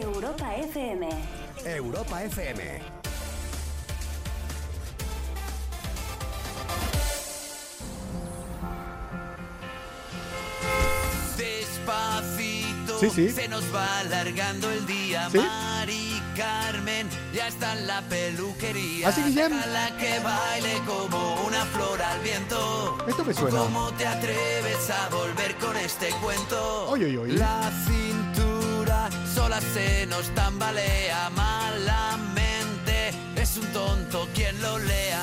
Europa FM. Europa FM. Despacito, Sí, sí. se nos va alargando el día. ¿Sí? Mari Carmen ya está en la peluquería. ¿Así, Guillem? Déjala que baile como una flor al viento. Esto me suena. ¿Cómo te atreves a volver con este cuento? Oy, oy, oy. La cintura sola se nos tambalea malamente. Es un tonto quien lo lea.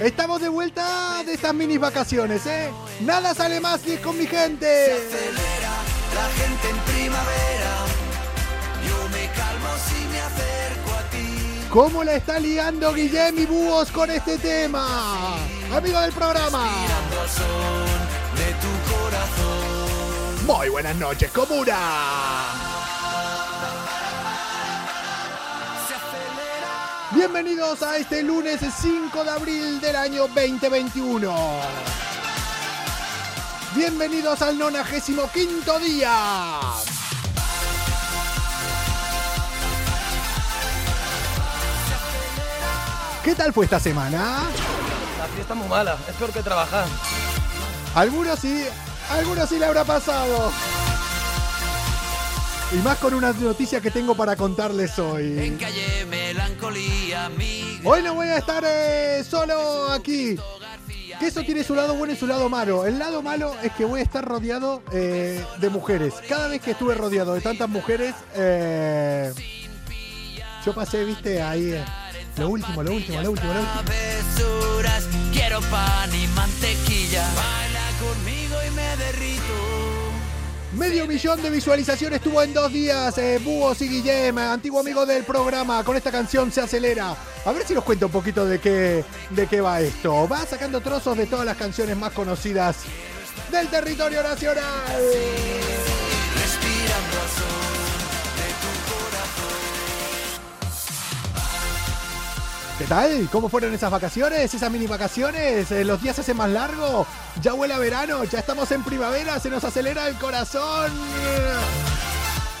Estamos de vuelta de estas mini vacaciones, ¿eh? Nada sale más si es con mi gente. acelera la gente en primavera. Yo me calmo si me acerco a ti. ¿Cómo la está liando Guillem y Búhos con este tema? Amigo del programa. Mirando al corazón. Muy buenas noches, comuna. Bienvenidos a este lunes 5 de abril del año 2021. Bienvenidos al 95 día. ¿Qué tal fue esta semana? La fiesta es muy mala, es peor que trabajar. Algunos sí, algunos sí le habrá pasado. Y más con una noticia que tengo para contarles En hoy. calle melancolía, Hoy no voy a estar eh, solo aquí. Que eso tiene su lado bueno y su lado malo. El lado malo es que voy a estar rodeado eh, de mujeres. Cada vez que estuve rodeado de tantas mujeres, eh, yo pasé, viste, ahí eh, lo último, lo último, lo último, lo último. Quiero pan y Medio millón de visualizaciones tuvo en dos días eh, Búhos y Guillem, antiguo amigo del programa, con esta canción se acelera. A ver si nos cuenta un poquito de qué, de qué va esto. Va sacando trozos de todas las canciones más conocidas del territorio nacional. ¿Qué tal? ¿Cómo fueron esas vacaciones? ¿Esas mini vacaciones? Eh, ¿Los días se hacen más largos? ¿Ya huele a verano? ¿Ya estamos en primavera? ¿Se nos acelera el corazón?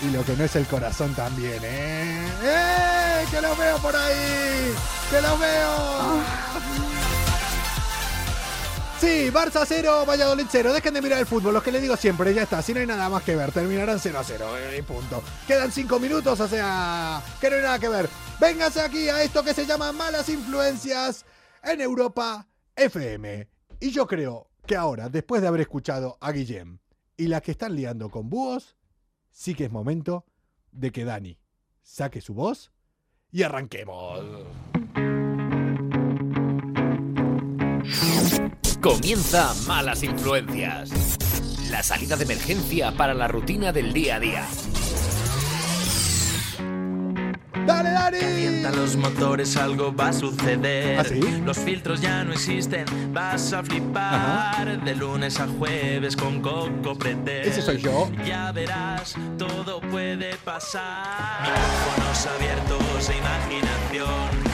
Y lo que no es el corazón también, ¿eh? ¡Eh! ¡Que los veo por ahí! ¡Que los veo! Sí, Barça 0, Valladolid 0. Dejen de mirar el fútbol, los que les digo siempre, ya está. Si no hay nada más que ver, terminarán 0 a 0. Y punto. Quedan 5 minutos, o sea, que no hay nada que ver. Véngase aquí a esto que se llama Malas Influencias en Europa FM. Y yo creo que ahora, después de haber escuchado a Guillem y las que están liando con búhos, sí que es momento de que Dani saque su voz y arranquemos. Comienza Malas Influencias. La salida de emergencia para la rutina del día a día. ¡Dale, Dani! Calientan los motores, algo va a suceder. ¿Ah, sí? Los filtros ya no existen, vas a flipar. De lunes a jueves con Coco Pretel. Ese soy yo. Ya verás, todo puede pasar. Micrófonos abiertos e imaginación.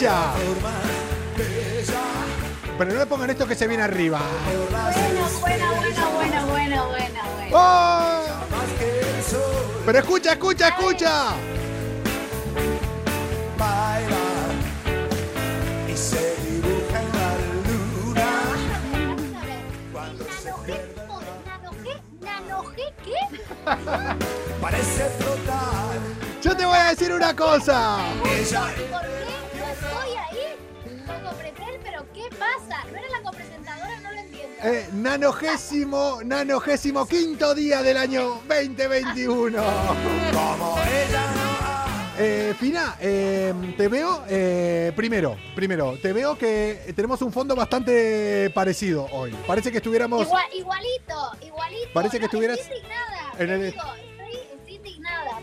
bella. Pero no le pongan esto que se viene arriba. Buena, buena, buena, buena, buena, buena, ¡Oh! Pero escucha, escucha, escucha. Baila y se la ¿Nanojé qué? Parece flotar. Yo te voy a decir una cosa. ¿Por qué? Estoy ahí? Coco Pretel, pero ¿qué pasa? ¿No era la copresentadora? No lo entiendo. Eh, nanogésimo, nanogésimo quinto día del año 2021. Como ella no Eh, Fina, eh, te veo, eh, primero, primero, te veo que tenemos un fondo bastante parecido hoy. Parece que estuviéramos... Igual, igualito, igualito. Parece que No, estuvieras Estoy indignada. en el- digo.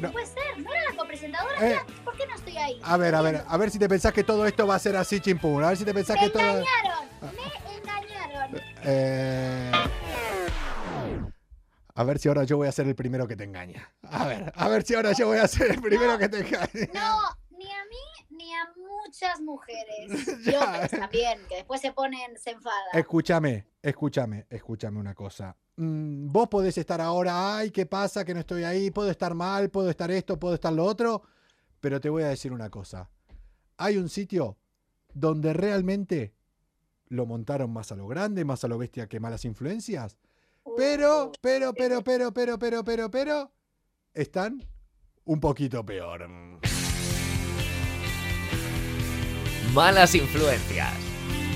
No. Puede ser. ¿No era la copresentadora? Eh. ¿Por qué no estoy ahí? A ver, a ver, a ver si te pensás que todo esto va a ser así chimpún. A ver si te pensás Me que todo... engañaron. Me engañaron. Eh, A ver si ahora yo voy a ser el primero que te engaña. A ver, a ver si ahora yo voy a ser el primero que te engaña. No, ni a mí ni a muchas mujeres. Y Ya. hombres también, que después se ponen, se enfadan. Escúchame, escúchame, escúchame una cosa. Mm, vos podés estar ahora, ay, ¿qué pasa? Que no estoy ahí, puedo estar mal, puedo estar esto, puedo estar lo otro, pero te voy a decir una cosa. Hay un sitio donde realmente lo montaron más a lo grande, más a lo bestia que malas influencias, pero, pero, pero, pero, pero, pero, pero, pero, están un poquito peor. Malas influencias.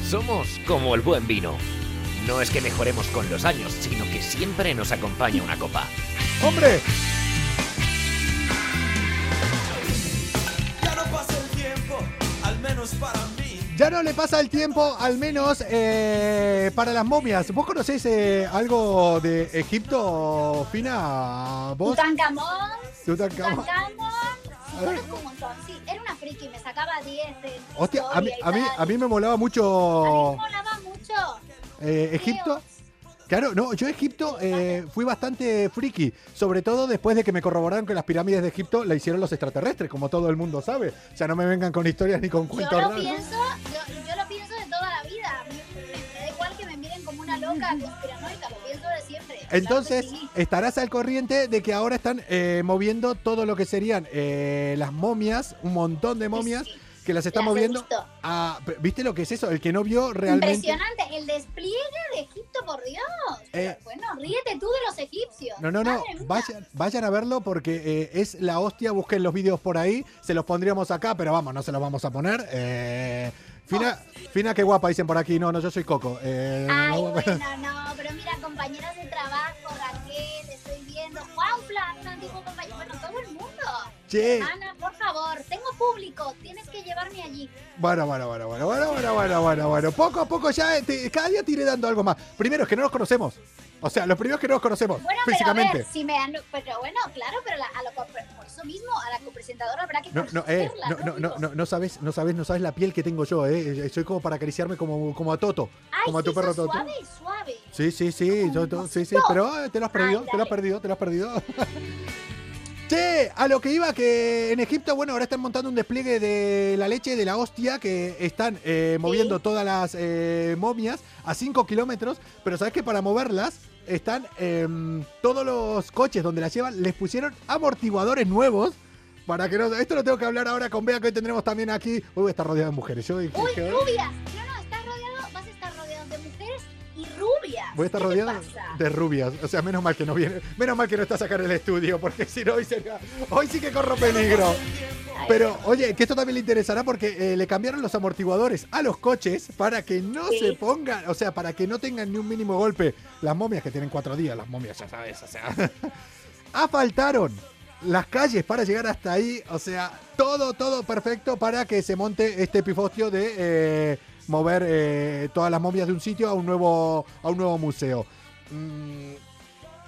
Somos como el buen vino. No es que mejoremos con los años, sino que siempre nos acompaña una copa. ¡Hombre! Ya no pasa el tiempo, al menos para mí. Ya no le pasa el tiempo, al menos eh, para las momias. ¿Vos conocés eh, algo de Egipto, Fina? ¿Vos? Tutankamón, Tutankamón. Tutankamón. Conozco un montón, sí. Era una friki, me sacaba 10 en Hostia, a mí, a, mí, a mí me molaba A mí mucho me molaba mucho. Eh, Egipto. Claro, no, yo Egipto eh, fui bastante friki, sobre todo después de que me corroboraron que las pirámides de Egipto la hicieron los extraterrestres, como todo el mundo sabe. O sea, no me vengan con historias ni con Yo cuentos lo raros. pienso, yo, yo lo pienso de toda la vida. Me, me da igual que me miren como una loca conspiranoica, lo pienso de siempre. Claro Entonces, sí. estarás al corriente de que ahora están eh, moviendo todo lo que serían eh, las momias, un montón de momias, Sí, que las están las moviendo. a- ¿Viste lo que es eso? El que no vio realmente. Impresionante, el despliegue de Egipto, por Dios. Eh, bueno, ríete tú de los egipcios. No, no, no. Vayan, vayan a verlo porque eh, es la hostia. Busquen los vídeos por ahí. Se los pondríamos acá, pero vamos, no se los vamos a poner. Eh, Fina, Fina, qué guapa, dicen por aquí. No, no, yo soy Coco. Ay, no, bueno, no, pero mira, compañeras de trabajo, Raquel, estoy viendo, Juanfla, un antiguo compañero, Che, Ana, por favor, tengo público, tienes que llevarme allí. bueno, bueno, bueno, bueno, bueno, bueno, bueno, bueno, bueno. Poco a poco ya, eh, te- cada día te iré dando algo más. Primero es que no nos conocemos. O sea, los primeros que no nos conocemos Bueno, físicamente. pero a ver, si me han, pero bueno, claro, pero la- a lo, por eso mismo, a la copresentadora habrá que No, no, eh, no, no, no, Digo, no, no sabes, no sabes, no sabes la piel que tengo yo, eh. Soy como para acariciarme como, como a Toto, Ay, como a tu sí, perro Toto. suave, suave. Sí, sí, sí, yo, sí, sí, pero eh, te lo has perdido, Ay, te lo has perdido, te lo has perdido. Che, a lo que iba, que en Egipto, bueno, ahora están montando un despliegue de la leche de la hostia, que están eh, moviendo todas las eh, momias a 5 kilómetros, pero sabes que para moverlas están em, todos los coches donde las llevan, les pusieron amortiguadores nuevos. Para que no. Esto lo tengo que hablar ahora con Bea, que hoy tendremos también aquí. Uy, voy a estar rodeado de mujeres. Yo dije Uy, rubias. No, no, rubias. Voy a estar ¿Qué te rodeado de rubias. O sea, menos mal que no viene. Menos mal que no estás acá en el estudio, porque si no, hoy, sería- hoy sí que corro peligro. Pero, oye, que esto también le interesará porque eh, le cambiaron los amortiguadores a los coches para que no Sí. se pongan, o sea, para que no tengan ni un mínimo golpe. Las momias que tienen cuatro días, las momias, ya sabes, o sea. Asfaltaron las calles para llegar hasta ahí, o sea, todo, todo perfecto para que se monte este pifostio de eh, mover eh, todas las momias de un sitio a un nuevo, a un nuevo museo. Mm,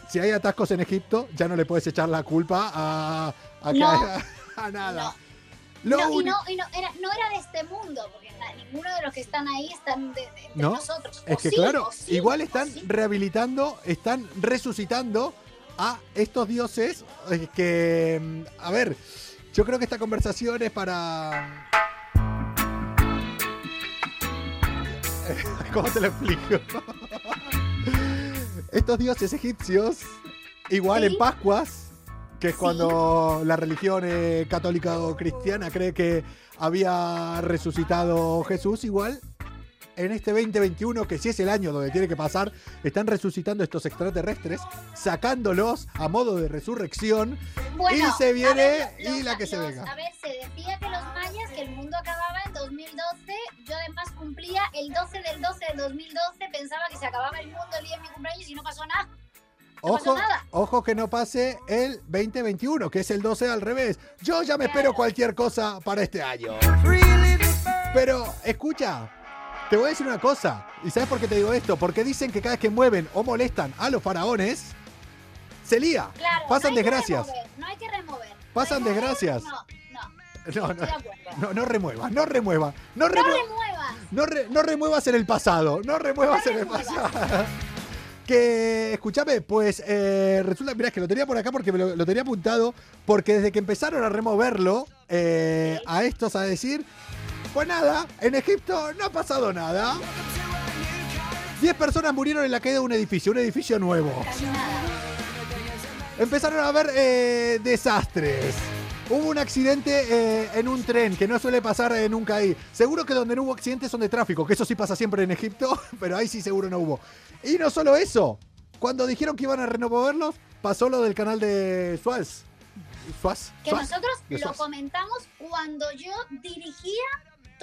si hay atascos en Egipto, ya no le puedes echar la culpa a, a, No. nada. No, y no, y era, no era de este mundo, porque ninguno de los que están ahí están de, de- de ¿No? nosotros. Es O que sí, claro, sí, igual están sí. rehabilitando, están resucitando a estos dioses eh, que, mm, a ver, yo creo que esta conversación es para... ¿Cómo te lo explico? estos dioses egipcios, igual Sí. en Pascuas, que es Sí. cuando la religión eh, católica o cristiana cree que había resucitado Jesús, igual en este 2021, que si es el año donde tiene que pasar, están resucitando estos extraterrestres, sacándolos a modo de resurrección. Bueno, y se viene ver, y los- la que se venga. A ver, se decía que los mayas, que el mundo acababa en 2012. Yo además cumplía el 12 del 12 del 2012. Pensaba que se acababa el mundo el día de mi cumpleaños y no pasó nada. No pasó Ojo, nada. ojo que no pase el 2021, que es el 12 al revés. Yo ya me Claro. espero cualquier cosa para este año. Pero, escucha, te voy a decir una cosa. ¿Y sabes por qué te digo esto? Porque dicen que cada vez que mueven o molestan a los faraones, se lía. Claro, Pasan no desgracias. remover, no hay que remover. Pasan remover, desgracias. No, no, No, no, no, no remuevas, no remuevas. No, No remu- remuevas. no, re- no remuevas en el pasado. No remuevas en el pasado. Que, escúchame, pues eh, resulta, mirá, es que lo tenía por acá porque me lo, lo tenía apuntado, porque desde que empezaron a removerlo, eh, a estos a decir, pues nada, en Egipto no ha pasado nada. Diez personas murieron en la caída de un edificio, un edificio nuevo. Empezaron a haber eh, desastres. Hubo un accidente eh, en un tren que no suele pasar eh, nunca ahí. Seguro que donde no hubo accidentes son de tráfico, que eso sí pasa siempre en Egipto, pero ahí sí seguro no hubo. Y no solo eso, cuando dijeron que iban a renovarlos, pasó lo del canal de Suaz. Suaz. Que Suaz, nosotros lo comentamos cuando yo dirigía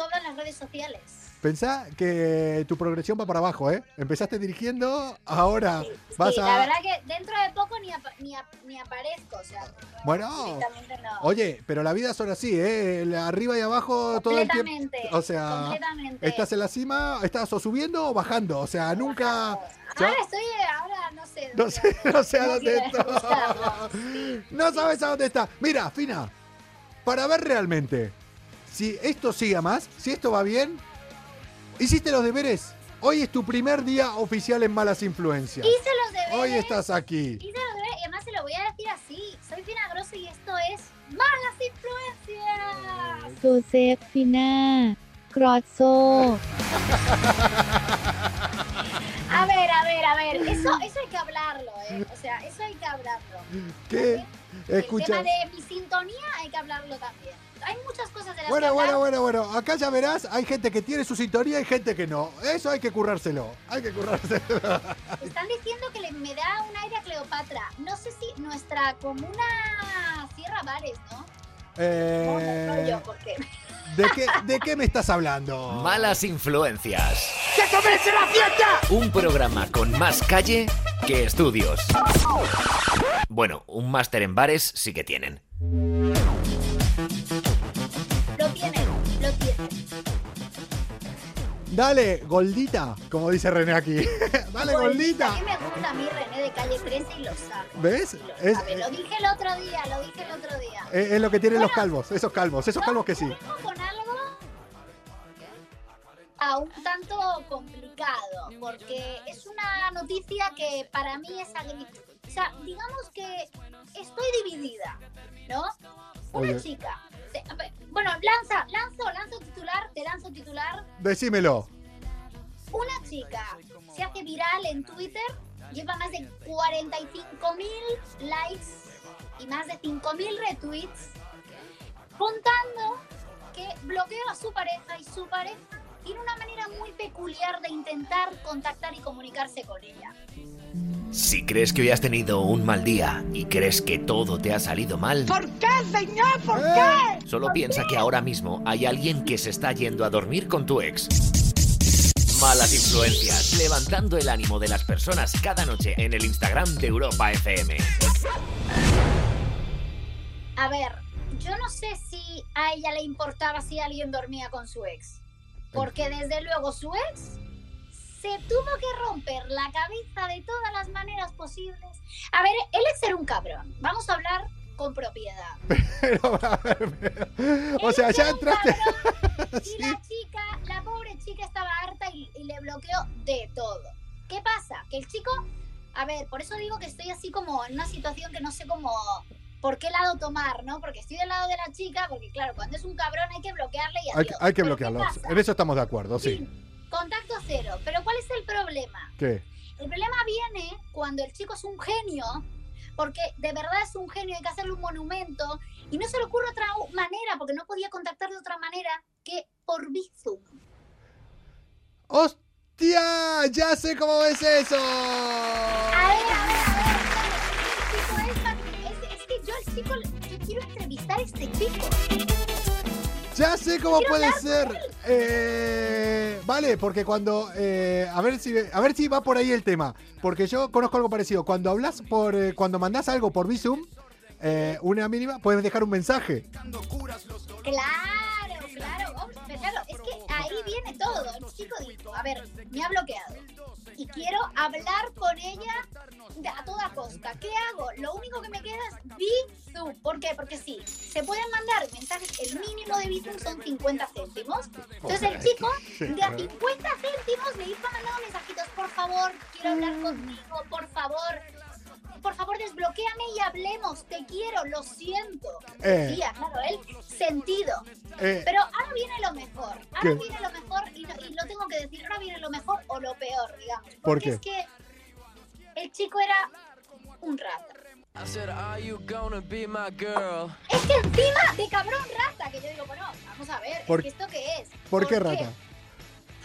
todas las redes sociales. Pensá que tu progresión va para abajo, ¿eh? Empezaste dirigiendo, ahora vas sí, a... la verdad que dentro de poco ni, ni, ap- ni aparezco, o sea, no, Bueno. no. Oye, pero la vida son así, ¿eh? Arriba y abajo todo el tiempo. completamente, O sea, completamente. estás en la cima, estás o subiendo o bajando. O sea, nunca. ya- Ahora estoy, ahora no sé. No sé, no sé a dónde está. No sabes a dónde está. Mira, Fina, para ver realmente si esto sigue más, si esto va bien, hiciste los deberes. Hoy es tu primer día oficial en Malas Influencias. Hice los deberes. Hoy estás aquí. Hice los deberes y además se lo voy a decir así. Soy finagroso y esto es Malas Influencias. Josefina Grosso. a ver, a ver, a ver. Eso, eso hay que hablarlo, ¿eh? O sea, eso hay que hablarlo. ¿Qué? El tema de mi sintonía hay que hablarlo también. Hay muchas cosas de las que Bueno, hablar. bueno, bueno, bueno. Acá ya verás, hay gente que tiene su sintonía y gente que no. Eso hay que currárselo. Hay que currárselo. Están diciendo que le- me da un aire a Cleopatra. No sé si nuestra comuna cierra bares, ¿no? No, Eh, no, no yo, porque ¿de, qué, ¿De qué me estás hablando? Malas influencias. ¡Que comience la fiesta! Un programa con más calle que estudios. Bueno, un máster en bares sí que tienen. Dale, Goldita, como dice René aquí. Dale, A Goldita. mí me gusta a mí René de calle 13 y lo sabe. ¿Ves? Lo, Es, sabe. lo dije el otro día, lo dije el otro día. es- es lo que tienen los calvos, esos calvos, esos calvos que sí. Con algo a un tanto complicado, porque es una noticia que para mí es agrícola. O sea, digamos que estoy dividida, ¿no? Una Oye. chica. Bueno, lanza, lanzo, lanzo titular, te lanzo titular. Decímelo. Una chica se hace viral en Twitter, lleva más de 45 mil likes y más de 5 mil retweets, contando que bloqueó a su pareja y su pareja tiene una manera muy peculiar de intentar contactar y comunicarse con ella. Si crees que hoy has tenido un mal día y crees que todo te ha salido mal, qué, señor? ¿Por Eh, solo piensa que ahora mismo hay alguien que se está yendo a dormir con tu ex. Malas influencias, levantando el ánimo de las personas cada noche en el Instagram de Europa FM. A ver, yo no sé si a ella le importaba si alguien dormía con su ex. Porque desde luego su ex se tuvo que romper la cabeza de todas las maneras posibles. A ver, el ex era un cabrón. Vamos a hablar con propiedad. Pero, a ver, pero- o sea, ya entraste. Y la chica, la pobre chica estaba harta y, y le bloqueó de todo. ¿Qué pasa? Que el chico, a ver, por eso digo que estoy así como en una situación que no sé cómo, por qué lado tomar, ¿no? Porque estoy del lado de la chica, porque claro, cuando es un cabrón hay que bloquearle y Hay, que- adiós. hay que Pero ¿qué bloquearlo. En eso estamos de acuerdo, sí. Sí, Contacto cero. Pero ¿cuál es el problema? ¿Qué? El problema viene cuando el chico es un genio, porque de verdad es un genio, hay que hacerle un monumento, y no se le ocurre otra manera, porque no podía contactar de otra manera que por Bizum. ¡Hostia! ¡Ya sé cómo es eso! A ver, a ver, a ver. ¿qué chico es? Es, que yo al chico, yo quiero entrevistar a este chico. Ya sé cómo Quiero puede ser. Eh, vale, porque cuando. eh, a, ver si, a ver si va por ahí el tema. Porque yo conozco algo parecido. Cuando hablas por. eh, cuando mandas algo por Visum, eh, una mínima, puedes dejar un mensaje. Claro, claro, es que ahí viene todo. El chico dijo, a ver, me ha bloqueado y quiero hablar con ella a toda costa. ¿Qué hago? Lo único que me queda es Bizum. ¿Por qué? Porque sí, se pueden mandar mensajes, el mínimo de Bizum son 50 céntimos. Entonces el chico de a 50 céntimos le iba mandando mensajitos, por favor, quiero hablar contigo, por favor. Por favor, desbloquéame y hablemos. Te quiero, lo siento. Eh. Decía, claro, él sentido. Eh, Pero ahora viene lo mejor. Ahora ¿Qué? viene lo mejor y lo, y lo tengo que decir. Ahora viene lo mejor o lo peor, digamos. Porque ¿Por qué? es que el chico era un rata. I said, Are you gonna be my girl? Es que encima de cabrón rata, que yo digo, bueno, vamos a ver, ¿Por- ¿es que ¿esto qué es? ¿Por qué rata?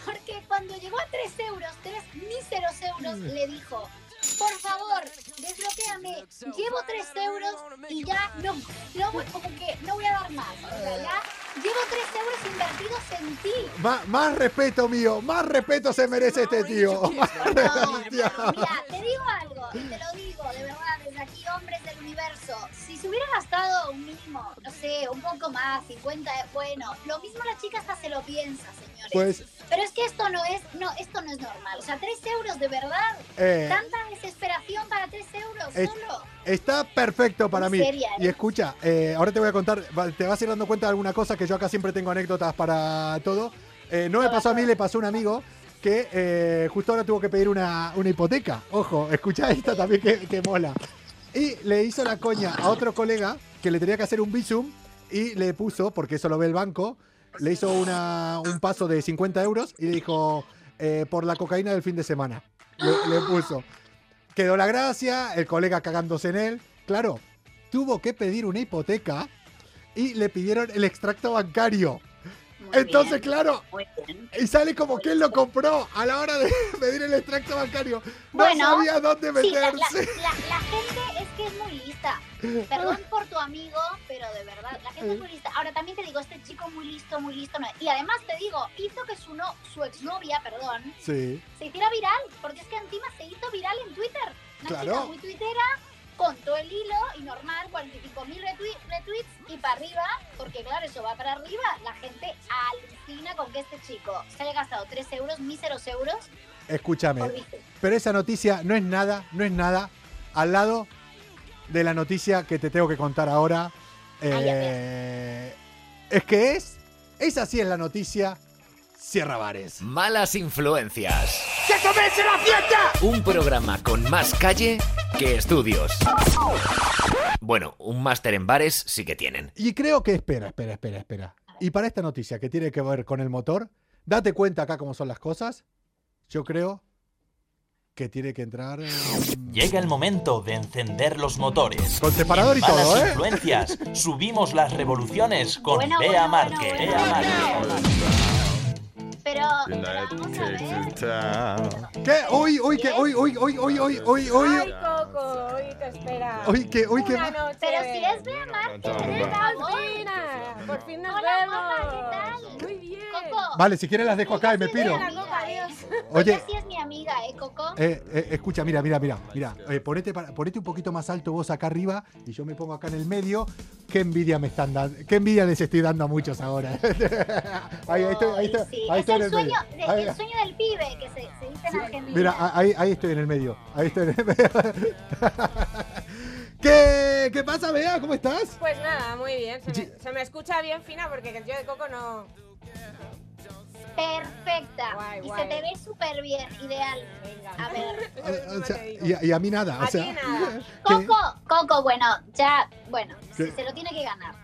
Porque cuando llegó a 3 euros, 3 míseros euros, Mm. le dijo, por favor, desbloquéame, llevo 3 euros y ya no, no voy, como que no voy a dar más. O sea, ya llevo 3 euros invertidos en ti. más respeto mío, más respeto se merece este tío. No, mira, te digo algo, y te lo digo, de verdad, desde aquí, hombres del universo, si se hubiera gastado un mínimo, no sé, un poco más, 50, bueno, lo mismo la chica hasta se lo piensa, señores. Pues, Pero es que esto no es, no, esto no es normal, o sea, 3 euros de verdad, eh, tanta desesperación para 3 euros Es- solo. Está perfecto para mí. serio, ¿eh? Y escucha, eh, ahora te voy a contar, te vas a ir dando cuenta de alguna cosa que yo acá siempre tengo anécdotas para todo. Eh, no me pasó a mí, le pasó a un amigo que eh, justo ahora tuvo que pedir una, una hipoteca. Ojo, escucha esta también que, que mola. Y le hizo la coña a otro colega que le tenía que hacer un visum y le puso, porque eso lo ve el banco, le hizo una, un paso de 50 euros y le dijo, eh, por la cocaína del fin de semana. Le, le puso. Quedó la gracia, el colega cagándose en él. Claro, tuvo que pedir una hipoteca y le pidieron el extracto bancario. Muy Entonces, bien, claro, y sale como que él lo compró a la hora de pedir el extracto bancario. No Bueno, sabía dónde Sí, la, la- meterse. la- la gente es que es muy lista. Perdón por tu amigo, pero de verdad, la gente es muy lista. Ahora también te digo, este chico muy listo, muy listo. no. Y además te digo, hizo que su, no, su exnovia, perdón, Sí. se hiciera viral, porque es que encima se hizo viral en Twitter. Una Claro. chica muy tuitera, contó el hilo y normal, 45 mil retweets y para arriba, porque claro, eso va para arriba. La gente alucina con que este chico se haya gastado 3 euros, míseros euros, Escúchame, pero esa noticia no es nada, no es nada al lado de la noticia que te tengo que contar ahora. Eh, es que es, esa sí es la noticia, Sierra Bares. Malas influencias. ¡Que comience la fiesta! Un programa con más calle que estudios. Bueno, un máster en bares sí que tienen. Y creo que, espera, espera, espera, espera. Y para esta noticia que tiene que ver con el motor, date cuenta acá cómo son las cosas. Yo creo que tiene que entrar en- Llega el momento de encender los motores. con separador y todo, ¿eh? influencias, subimos las revoluciones con Bueno, Bea bueno, Pero, pero vamos a ver. ¿Qué? Uy, uy, que, uy, uy, uy, uy, uy, uy, uy, Ay, Coco, hoy te espera. uy, que, uy, que. Pero si es Bea por fin nos Hola, vemos. guapa, ¿qué tal? Muy bien. Coco. Vale, si quieres las dejo acá y me piro. Oye. Ella sí es mi amiga, ¿eh, Coco? Eh, eh, escucha, mira, mira, mira, mira. eh, ponete, para- ponete un poquito más alto vos acá arriba y yo me pongo acá en el medio. Qué envidia me están dando, qué envidia les estoy dando a muchos ahora. ahí, ahí estoy, ahí estoy, sí. ahí es estoy en el el sueño, medio. de- Ahí- el sueño del pibe, que se, se dice en Argentina. Mira, ahí, ahí estoy en el medio. Ahí estoy en el medio. ¿Qué, ¿Qué pasa, Bea? ¿Cómo estás? Pues nada, muy bien. Se me, se me escucha bien fina porque yo de Coco no. Perfecta. Guay, y guay. se te ve súper bien, ideal. Venga. A ver. O sea, y, a- y a mí nada. O A sea, nada. Coco, Coco, bueno, ya, bueno, ¿Qué? se lo tiene que ganar.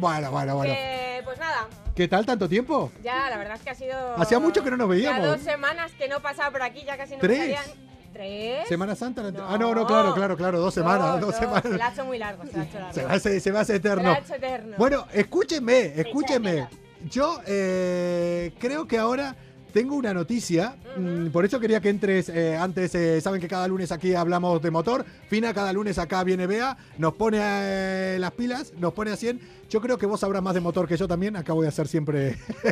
Bueno, bueno, bueno. Que, pues nada, ¿Qué tal tanto tiempo? ya la verdad es que ha sido. Hacía mucho que no nos veíamos. Ya dos semanas que no pasaba por aquí, ya casi no ¿Tres? me salían. ¿Tres? ¿Semana Santa? No. Ah, no, no, claro, claro, claro. Dos semanas, dos no, Se la ha semanas. hecho muy largo, se la ha hecho largo. Se me hace, se me hace Se eterno. la ha hecho eterno. Bueno, escúchenme, de escúchenme. Yo eh, creo que ahora tengo una noticia, mm, por eso quería que entres eh, antes, eh, saben que cada lunes aquí hablamos de motor, Fina cada lunes acá viene Bea, nos pone eh, las pilas, nos pone a 100, yo creo que vos sabrás más de motor que yo también, acabo de hacer siempre...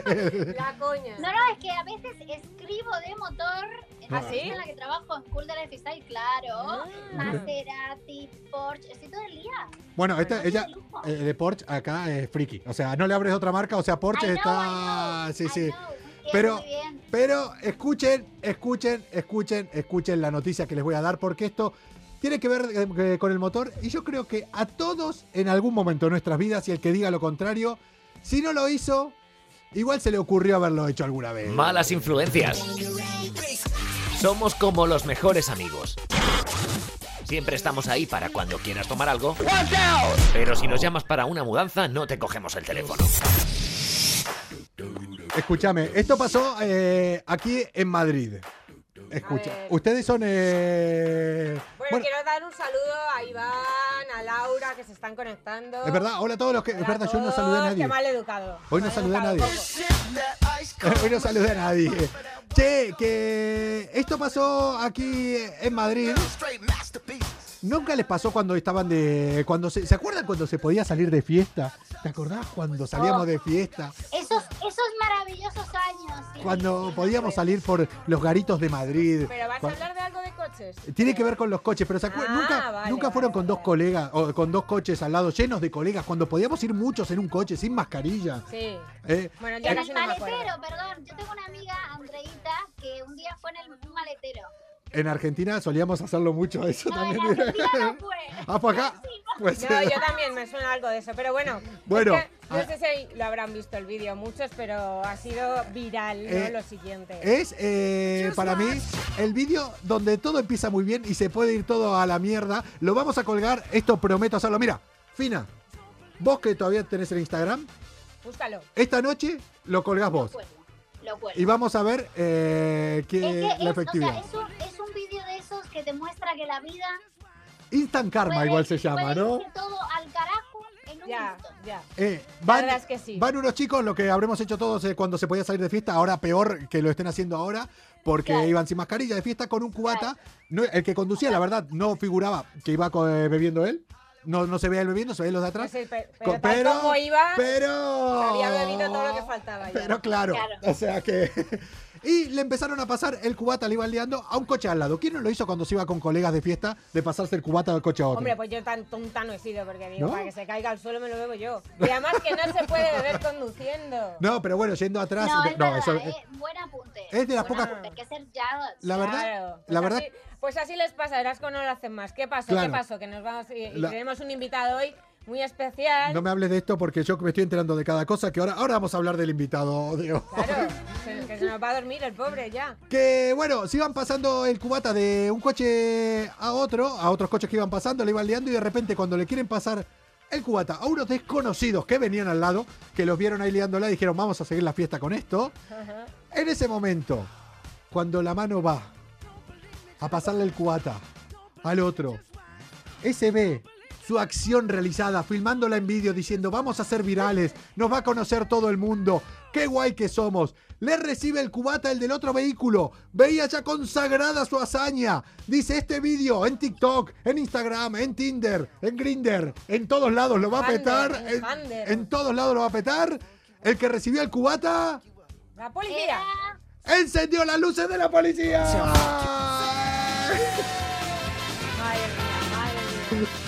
La coña. No, no, es que a veces escribo de motor ¿Ah, la sí? en la que trabajo, en School de Lifestyle, claro. Ah. Maserati, Porsche, estoy todo el día. Bueno, esta, ella de eh, de Porsche acá es friki, o sea, no le abres otra marca, o sea, Porsche I know, está... I know, sí, I sí. know, Pero, pero escuchen, escuchen, escuchen, escuchen la noticia que les voy a dar porque esto tiene que ver eh, con el motor y yo creo que a todos en algún momento de nuestras vidas y el que diga lo contrario, si no lo hizo, igual se le ocurrió haberlo hecho alguna vez. Malas influencias. Somos como los mejores amigos. Siempre estamos ahí para cuando quieras tomar algo. Pero si nos llamas para una mudanza, no te cogemos el teléfono. Escúchame, esto pasó eh, aquí en Madrid. Escucha, ustedes son... eh, Bueno, bueno, quiero dar un saludo a Iván, a Laura, que se están conectando. es verdad, hola a todos los que... Es Hola verdad, a yo no saludé a nadie. Qué mal educado. Hoy no saludé a nadie. Hoy no saludé a nadie. Che, que esto pasó aquí en Madrid. ¿Nunca les pasó cuando estaban de. cuando se, ¿Se acuerdan cuando se podía salir de fiesta? ¿Te acordás cuando salíamos de fiesta? Esos, esos maravillosos años. sí. Cuando podíamos salir por los garitos de Madrid. Pero vas a hablar de algo de coches. Tiene que ver con los coches, pero ¿se acuerdan? Ah, nunca, vale, nunca fueron vale, con dos colegas o con dos coches al lado, llenos de colegas, cuando podíamos ir muchos en un coche sin mascarilla. Sí. ¿eh? Bueno, ya En casi el no me acuerdo. maletero, perdón. Yo tengo una amiga, Andreita, que un día fue en el maletero. En Argentina solíamos hacerlo mucho eso No, en también. Argentina no fue. Ah, pues acá. Pues, No, yo también me suena algo de eso, pero bueno. Bueno, es que a- no sé si lo habrán visto el vídeo muchos, pero ha sido viral, ¿no? Eh, Lo siguiente. Es eh, para mí el vídeo donde todo empieza muy bien y se puede ir todo a la mierda. Lo vamos a colgar, esto prometo hacerlo. Mira, Fina, vos que todavía tenés el Instagram, Búscalo. esta noche lo colgás vos. Lo cuelgo. Y vamos a ver eh, qué, es que la es, o sea, efectividad. es un, es un vídeo de esos que te muestra que la vida Instant Karma puede- igual se llama, puede ¿no? irse todo al carajo en un Ya, ya. Eh, La van, verdad es que sí. van unos chicos, lo que habremos hecho todos eh, cuando se podía salir de fiesta, ahora peor que lo estén haciendo ahora, porque Claro. iban sin mascarilla de fiesta con un cubata. No, el que conducía, la verdad, no figuraba que iba eh, bebiendo él. No, no se veía él bebiendo, se veía los de No atrás. Co- pero, tal como iba, pero, había bebido todo lo que faltaba ya. Pero claro, Claro. o sea que... Y le empezaron a pasar el cubata, le iban liando a un coche al lado. ¿Quién no lo hizo cuando se iba con colegas de fiesta de pasarse el cubata del coche a otro? Hombre, pues yo tan tonta no he sido, porque digo, ¿No? para que se caiga al suelo me lo bebo yo. Y además que no se puede beber conduciendo. No, pero bueno, yendo atrás... No, es verdad, eso- eh, buen apunte. es de las buen pocas- apunte, Hay que ser ya... La verdad, Claro, pues la verdad, así- pues así les pasa, verás cuando no lo hacen más. ¿Qué pasó? Claro. ¿Qué pasó? Que nos vamos y, y La- tenemos un invitado hoy muy especial. No me hables de esto porque yo me estoy enterando de cada cosa que ahora, ahora vamos a hablar del invitado. Claro, se- que se nos va a dormir el pobre ya. Que bueno, se iban pasando el cubata de un coche a otro, a otros coches que iban pasando, le iban liando y de repente cuando le quieren pasar el cubata a unos desconocidos que venían al lado, que los vieron ahí liándola y dijeron vamos a seguir la fiesta con esto. Ajá. En ese momento, cuando la mano va a pasarle el cubata al otro, ese ve su acción realizada, filmándola en vídeo, diciendo vamos a ser virales, nos va a conocer todo el mundo, qué guay que somos. Le recibe el cubata el del otro vehículo, veía ya consagrada su hazaña. Dice este vídeo en TikTok, en Instagram, en Tinder, en Grinder, en todos lados lo va a petar, en todos lados lo va a petar. El que recibió el cubata La policía. Encendió las luces de la policía. Madre mía, madre mía.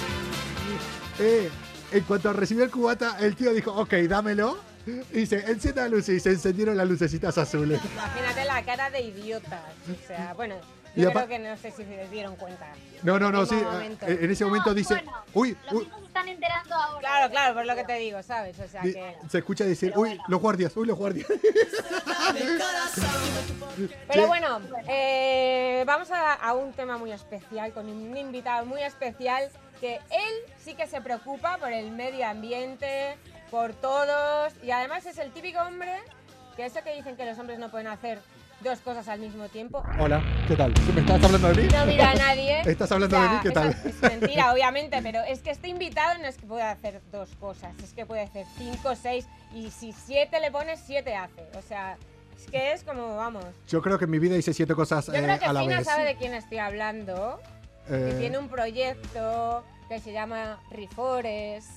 Eh, en cuanto recibió el cubata, el tío dijo, ok, dámelo. Y dice, encienda la luz y se encendieron las lucecitas azules. Imagínate la cara de idiotas. O sea, bueno, yo creo que no sé si se dieron cuenta. No, no, no, En sí. ningún momento. eh, En ese momento No, dice, bueno, uy, Los uy, mismos se están enterando ahora. Claro, claro, por lo que te digo, ¿sabes? O sea que... se escucha decir, Pero uy, bueno. los guardias, uy, los guardias. Pero bueno, eh, vamos a, a un tema muy especial, con un invitado muy especial, que él sí que se preocupa por el medio ambiente, por todos, y además es el típico hombre, que eso que dicen que los hombres no pueden hacer dos cosas al mismo tiempo. Hola, ¿qué tal? ¿Me estás hablando de mí? No mira a nadie. ¿Estás hablando de mí? ¿Qué tal? Es mentira, obviamente, pero es que este invitado no es que pueda hacer dos cosas, es que puede hacer cinco, seis, y si siete le pones, siete hace. O sea, Es que es como, vamos. Yo creo que en mi vida hice siete cosas Yo eh, creo que a la Fina vez. sabe de quién estoy hablando. Que Eh, tiene un proyecto que se llama Rifores.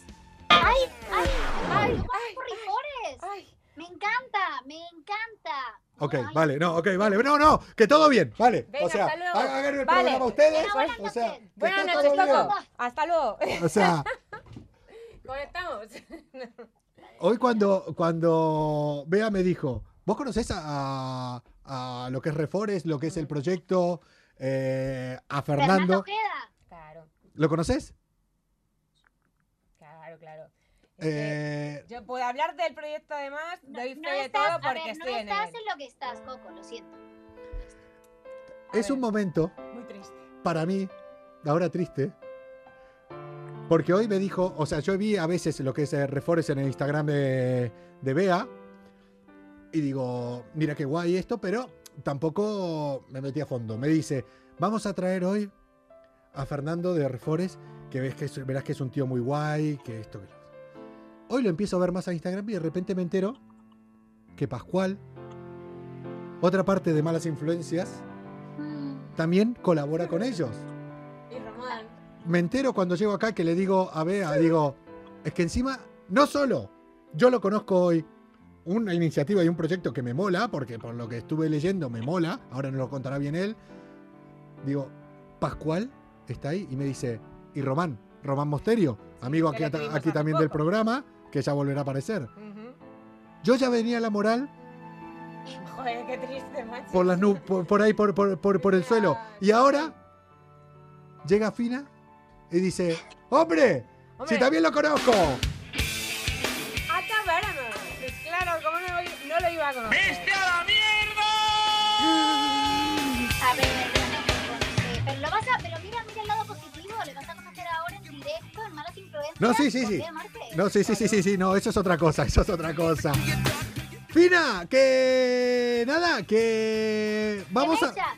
¡Ay, ay, ay! Ay, ¡Ay, Rifores! Ay, Me encanta, me encanta. Ok, Ay, vale, no, ok, vale. No, no, que todo bien, vale. Venga, o sea, hasta luego. hagan el Vale. programa ustedes. Buenas o sea, noches. que buenas noches. Coco. Hasta luego. O sea, Conectamos. hoy cuando, cuando Bea me dijo, ¿vos conocés a, a lo que es Reforest, lo que es el proyecto, eh, a Fernando Fernando? Claro, ¿Lo conoces? claro, claro. Eh, Yo puedo hablar del proyecto además, No, doy no fe de estás, todo a porque ver, estoy no en estás en lo que estás, Coco, lo siento. A es ver, un momento Muy triste. para mí, ahora triste, porque hoy me dijo, o sea, yo vi a veces lo que es eh, Reforest en el Instagram de, de Bea, y digo, mira qué guay esto, pero tampoco me metí a fondo. Me dice, vamos a traer hoy a Fernando de Reforest, que ves que es- verás que es un tío muy guay, que esto que lo otro". Hoy lo empiezo a ver más a Instagram y de repente me entero que Pascual, otra parte de malas influencias, también colabora con ellos Y Román. me entero cuando llego acá que le digo a Bea, digo, es que encima, no solo yo lo conozco hoy, una iniciativa y un proyecto que me mola, porque por lo que estuve leyendo me mola, ahora nos lo contará bien él, digo, Pascual está ahí y me dice, y Román, Román Mosterio, amigo aquí, aquí también del programa, que ya volverá a aparecer. Yo ya venía a la moral Joder, qué triste, macho. por las nu- por, por ahí, por, por- por- por el suelo, y ahora llega Fina y dice, ¡Hombre! Hombre. ¡Si también lo conozco! Lo iba a conocer? A ver, pero lo vas a, pero mira, mira el lado positivo, le vas a conocer ahora en directo en Malas Influencias. No, sí, sí, sí. No, sí, sí, sí, sí, sí, no, eso es otra cosa, eso es otra cosa. Fina, que nada, que vamos ¿Qué a...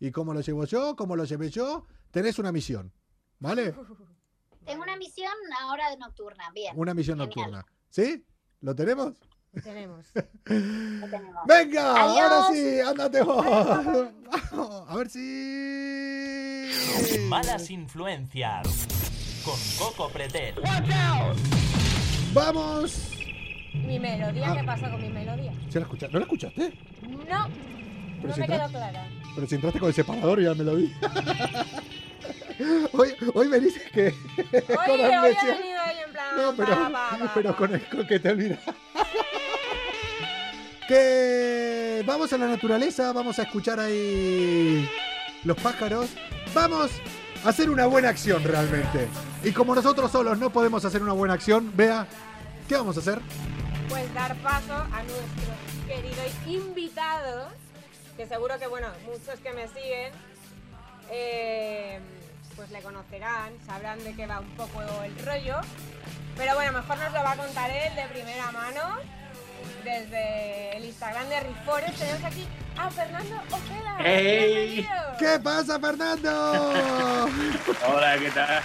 y cómo lo llevo yo, cómo lo llevé yo. Tenés una misión. ¿Vale? Tengo una misión ahora de nocturna, bien. Una misión Genial. nocturna. ¿Sí? ¿Lo tenemos? Tenemos. Lo tenemos. ¡Venga! Adiós. Ahora sí, ándate vos. Vamos, a ver si. Malas influencias. Con Coco Pretel. ¡Vamos! Mi melodía, Ah. ¿qué pasa con mi melodía? ¿Se la escucha- ¿No la escuchaste? No. Pero No si me quedó entraste- clara. Pero si entraste con el separador ya me lo vi. hoy, hoy me dices que. hoy ha amnesia. venido ahí en plan... No, pero, pa, pero con el con que te que vamos a la naturaleza, vamos a escuchar ahí los pájaros. Vamos a hacer una buena acción realmente. Y como nosotros solos no podemos hacer una buena acción, vea, ¿qué vamos a hacer? Pues dar paso a nuestros queridos invitados, que seguro que, bueno, muchos que me siguen, eh, pues le conocerán, sabrán de qué va un poco el rollo. Pero bueno, mejor nos lo va a contar él de primera mano. Desde el Instagram de Rifores tenemos aquí a Fernando Ojeda. ¡Ey! ¡Bienvenido! ¿Qué pasa, Fernando? Hola, ¿qué tal?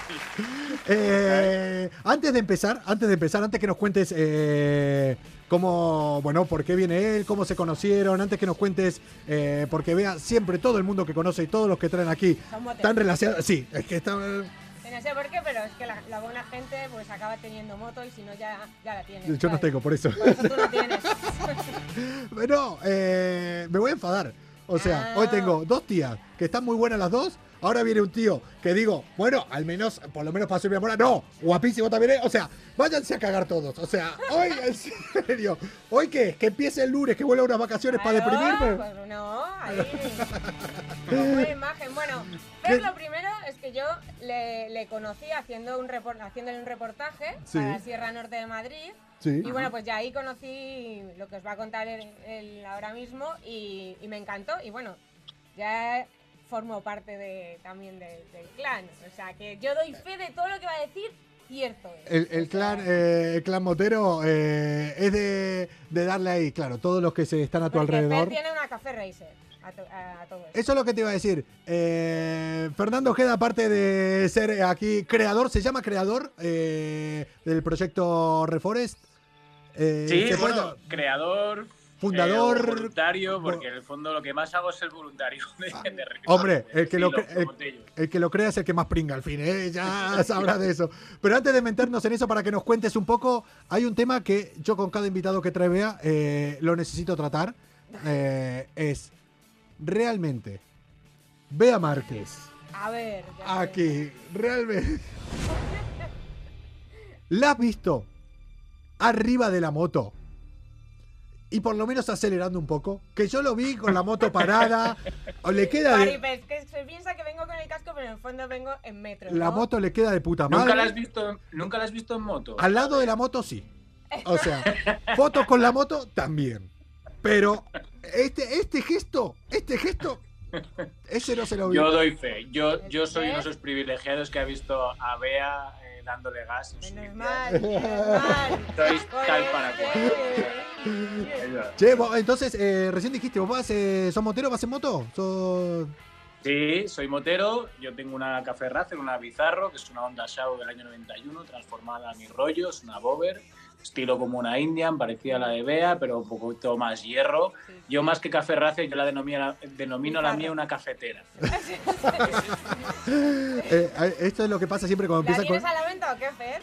Eh, antes de empezar, antes de empezar, antes que nos cuentes eh, cómo, bueno, por qué viene él, cómo se conocieron, antes que nos cuentes, eh, porque vea siempre todo el mundo que conoce y todos los que traen aquí están relacionados. Sí, es que están. Que No sé por qué, pero es que la, la buena gente pues acaba teniendo moto y si no ya, ya la tiene. Yo no tengo, por eso. Por eso tú no tienes. No, eh, me voy a enfadar. O sea, Ah. hoy tengo dos tías que están muy buenas las dos. Ahora viene un tío que digo, bueno, al menos, por lo menos para subir mi amor. No, guapísimo también. es. O sea, váyanse a cagar todos. O sea, hoy, en serio. ¿Hoy qué? Que empiece el lunes, que vuelva unas vacaciones para deprimirme. Pues no, ahí. Buena imagen. Bueno, Fer, lo primero es que yo le, le conocí haciendo un haciéndole un reportaje Sí. para Sierra Norte de Madrid. Sí. Y bueno, pues ya ahí conocí lo que os va a contar él, él ahora mismo y, y me encantó. Y bueno, ya formo parte de, también de- del clan. O sea, que yo doy fe de todo lo que va a decir, cierto es. El, el clan, eh, el clan motero eh, es de, de darle ahí, claro, todos los que se están a tu Porque Fer alrededor. tiene una café racer a, to- a- a todo esto. Eso es lo que te iba a decir. Eh, Fernando Ojeda, aparte de ser aquí creador, se llama creador eh, del proyecto Reforest. Eh, Sí, ¿se bueno, puede- creador. Fundador. eh, voluntario, porque en el fondo lo que más hago es el voluntario de, de Ricardo, Hombre, el que, lo estilo, el, que lo crea es el que más pringa al fin, ¿eh? ya sabrá de eso. Pero antes de meternos en eso, para que nos cuentes un poco, hay un tema que yo con cada invitado que trae Bea eh, lo necesito tratar. eh, es realmente Bea Márquez. A ver. Aquí, realmente. ¿La has visto arriba de la moto? Y por lo menos acelerando un poco. Que yo lo vi con la moto parada. O le queda de- Maripes, que se piensa que vengo con el casco, pero en el fondo vengo en metro. La ¿no? moto le queda de puta madre. ¿Nunca la has visto, nunca la has visto en moto? Al lado de la moto sí. O sea, fotos con la moto también. Pero este, este gesto, este gesto, ese no se lo vi. Yo doy fe. Yo, yo soy uno de esos privilegiados que ha visto a Bea dándole gas. Menos mal, menos mal. Sois tal para cual. Che, vos, entonces, eh, recién dijiste, ¿vos vas, eh, sos motero, vas en moto? ¿Sos... Sí, soy motero. Yo tengo una Café Racer, una Bizarro, que es una Honda Shadow del año 91, transformada a mi rollo. Es una Bober, estilo como una Indian, parecida a la de Bea, pero un poquito más hierro. Yo más que Café Racer, yo la denomino, denomino la mía una cafetera. Eh, eh, esto es lo que pasa siempre cuando ¿La empieza con... a la venta o qué, Fer?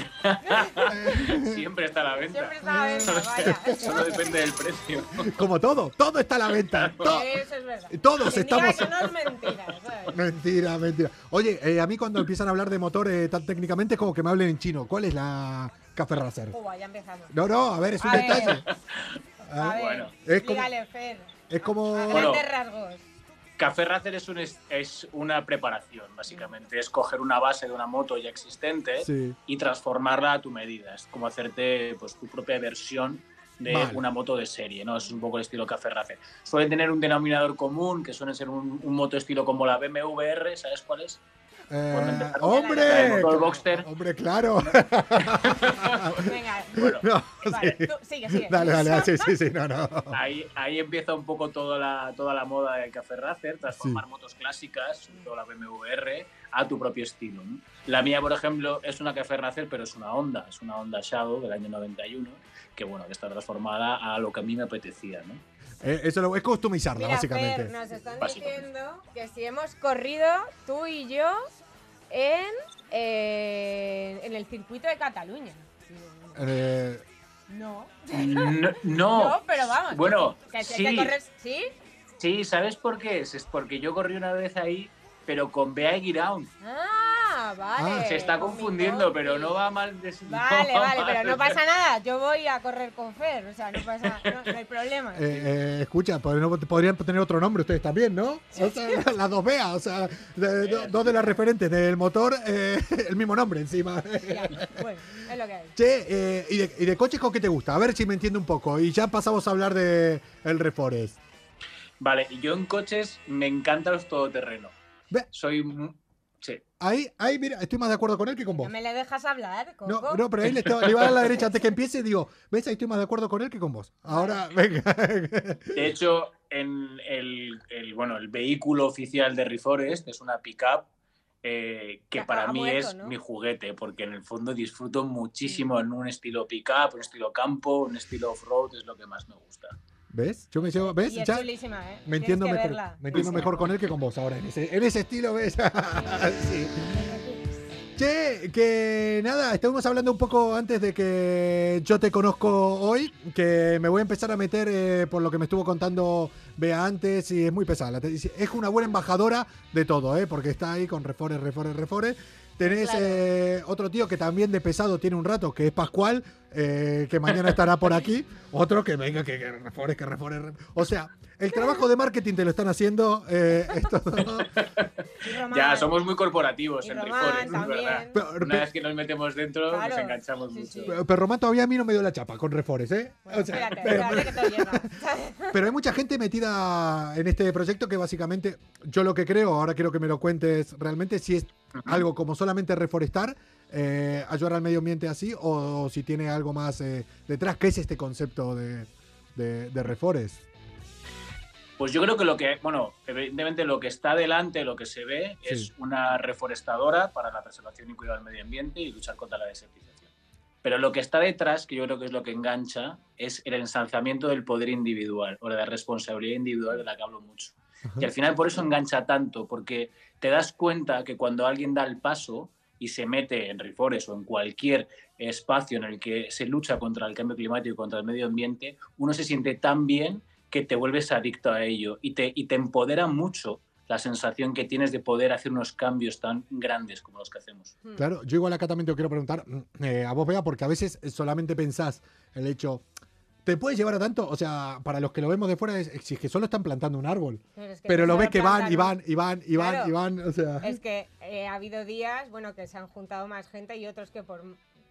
Siempre está a la venta. Siempre está a la venta, vaya. Solo depende del precio. Como todo, todo está a la venta. to- Eso es verdad. todos diga estamos- que no es mentira, ¿sabes? Mentira, mentira. Oye, eh, a mí cuando empiezan a hablar de motor eh, tan técnicamente es como que me hablen en chino. ¿Cuál es la Café Racer? Uy, ya empezamos. No, no, a ver, es un A ver. detalle. A ver, Bueno. Es como- dígale, Fer. Es como... A Bueno. grandes rasgos. Café Racer es, un, es, una preparación, básicamente. Es coger una base de una moto ya existente Sí. y transformarla a tu medida. Es como hacerte pues, tu propia versión de Vale. una moto de serie, ¿no? Es un poco el estilo Café Racer. Suelen tener un denominador común, que suele ser un, un moto estilo como la BMW R, ¿sabes cuál es? Eh, ¡Hombre! Boxster. ¡Hombre, claro! Venga, Bueno, No, vale, sí. tú, sigue, sigue. Dale, dale, dale, sí, sí, sí, no, no. Ahí, ahí empieza un poco toda la, toda la moda del Café Racer, transformar motos clásicas, sobre todo la BMW R, a tu propio estilo. ¿no? La mía, por ejemplo, es una Café Racer, pero es una Honda, es una Honda Shadow del año 91, que bueno, que está transformada a lo que a mí me apetecía. ¿no? Eh, eso lo, es customizarla, Mira, básicamente. Fer, nos están Básicamente. diciendo que si hemos corrido tú y yo en, eh, en el circuito de Cataluña. Eh, No. No, no, pero vamos. Bueno, que, sí, que correr- ¿Sí? sí, ¿sabes por qué es? Es porque yo corrí una vez ahí, pero con Bea Guiraun. Ah, vale. Se está confundiendo, pero no va mal. de- Vale, no va vale, mal. pero no pasa nada. Yo voy a correr con Fer, o sea, no pasa, no, no hay problema. eh, eh, escucha, no- podrían tener otro nombre ustedes también, ¿no? O sea, las dos veas, o sea, de- dos de las referentes del motor, eh, el mismo nombre encima. Ya, bueno, es lo que hay. Che, eh, ¿y, de, y de coches con qué te gusta? A ver si me entiende un poco. Y ya pasamos a hablar de el Reforest. Vale, y yo en coches me encantan los todoterreno. Soy. Ahí, ahí, mira, estoy más de acuerdo con él que con vos. ¿No me le dejas hablar, Coco? No, no, pero ahí le, estaba- le iba a dar a la derecha antes que empiece y digo, ¿ves? Ahí estoy más de acuerdo con él que con vos. Ahora, venga. De hecho, en el, el, bueno, el vehículo oficial de Reforest es una pickup eh, que para mí muerto, es ¿no? mi juguete, porque en el fondo disfruto muchísimo en un estilo pickup, un estilo campo, un estilo off-road, es lo que más me gusta. ¿Ves? Yo me llevo, ¿ves? Y es Ya chulísima, ¿eh? me entiendo mejor, verla. me entiendo mejor con él que con vos ahora, en ese, en ese estilo, ¿ves? Sí. Che, que nada, estuvimos hablando un poco antes de que yo te conozco hoy, que me voy a empezar a meter eh, por lo que me estuvo contando Bea antes y es muy pesada. Es una buena embajadora de todo, ¿eh? porque está ahí con Refores, Refores, Refores. Tenés eh, otro tío que también de pesado tiene un rato, que es Pascual, eh, que mañana estará por aquí. Otro que venga, que, que refores, que refores. O sea, el trabajo de marketing te lo están haciendo eh, estos dos. Ya, somos muy corporativos Y en Román Rifores, es también. verdad. Pero- Una vez que nos metemos dentro, Claro, nos enganchamos sí, mucho. sí. Pero Román todavía a mí no me dio la chapa con refores, ¿eh? Bueno, O sea, espérate, pero- espérate que. Pero hay mucha gente metida en este proyecto que básicamente, yo lo que creo, ahora quiero que me lo cuentes realmente, si es algo como solamente reforestar, eh, ayudar al medio ambiente así, o, si tiene algo más eh, detrás. ¿Qué es este concepto de, de, de reforest? Pues yo creo que lo que, bueno, evidentemente lo que está delante, lo que se ve, Sí. es una reforestadora para la preservación y cuidado del medio ambiente y luchar contra la desertización. Pero lo que está detrás, que yo creo que es lo que engancha, es el ensalzamiento del poder individual o de la responsabilidad individual de la que hablo mucho. Y al final por eso engancha tanto, porque te das cuenta que cuando alguien da el paso y se mete en Rifores o en cualquier espacio en el que se lucha contra el cambio climático y contra el medio ambiente, uno se siente tan bien que te vuelves adicto a ello y te, y te empodera mucho la sensación que tienes de poder hacer unos cambios tan grandes como los que hacemos. Claro, yo igual acá también te quiero preguntar mm, eh, a vos, Bea, porque a veces solamente pensás el hecho. ¿Te puede llevar a tanto? O sea, para los que lo vemos de fuera, es, es que solo están plantando un árbol. Pero es que Pero no lo ves que van y van y van y van Claro. y van. O sea. Es que eh, ha habido días, bueno, que se han juntado más gente y otros que por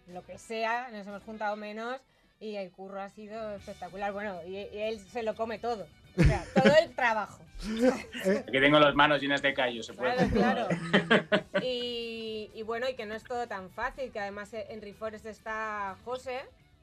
lo que sea nos hemos juntado menos y el curro ha sido espectacular. Bueno, y, y él se lo come todo. O sea, todo el trabajo. Que tengo las manos llenas de callos, se puede Claro, claro. Y, y bueno, y que no es todo tan fácil, que además en Reforest está José,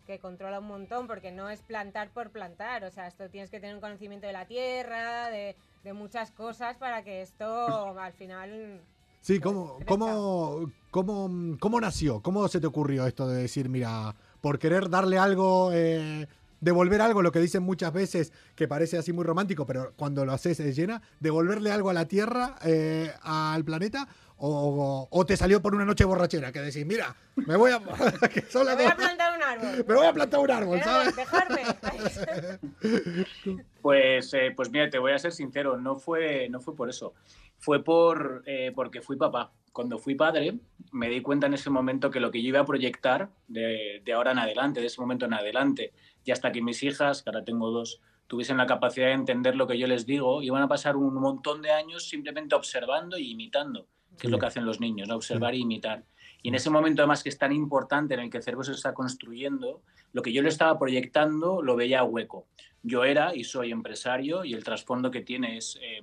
que controla un montón, porque no es plantar por plantar. O sea, esto tienes que tener un conocimiento de la tierra, de, de muchas cosas para que esto al final Sí, ¿cómo, cómo, cómo, cómo nació? ¿Cómo se te ocurrió esto de decir, mira, por querer darle algo, eh, devolver algo, lo que dicen muchas veces, que parece así muy romántico, pero cuando lo haces se llena, devolverle algo a la Tierra, eh, al planeta, o, o te salió por una noche borrachera, que decís, mira, me voy a... que son Me voy a plantar un árbol. me voy a plantar un árbol, ¿sabes? dejarme. Pues, eh, pues mira, te voy a ser sincero, no fue, no fue por eso. Fue por, eh, porque fui papá. Cuando fui padre, me di cuenta en ese momento que lo que yo iba a proyectar de, de ahora en adelante, de ese momento en adelante, y hasta que mis hijas, que ahora tengo dos, tuviesen la capacidad de entender lo que yo les digo, iban a pasar un montón de años simplemente observando y imitando, que es lo que hacen los niños, ¿no? observar e imitar. Y en ese momento, además, que es tan importante en el que el cerebro se está construyendo, lo que yo le estaba proyectando lo veía hueco. Yo era y soy empresario y el trasfondo que tiene es, eh,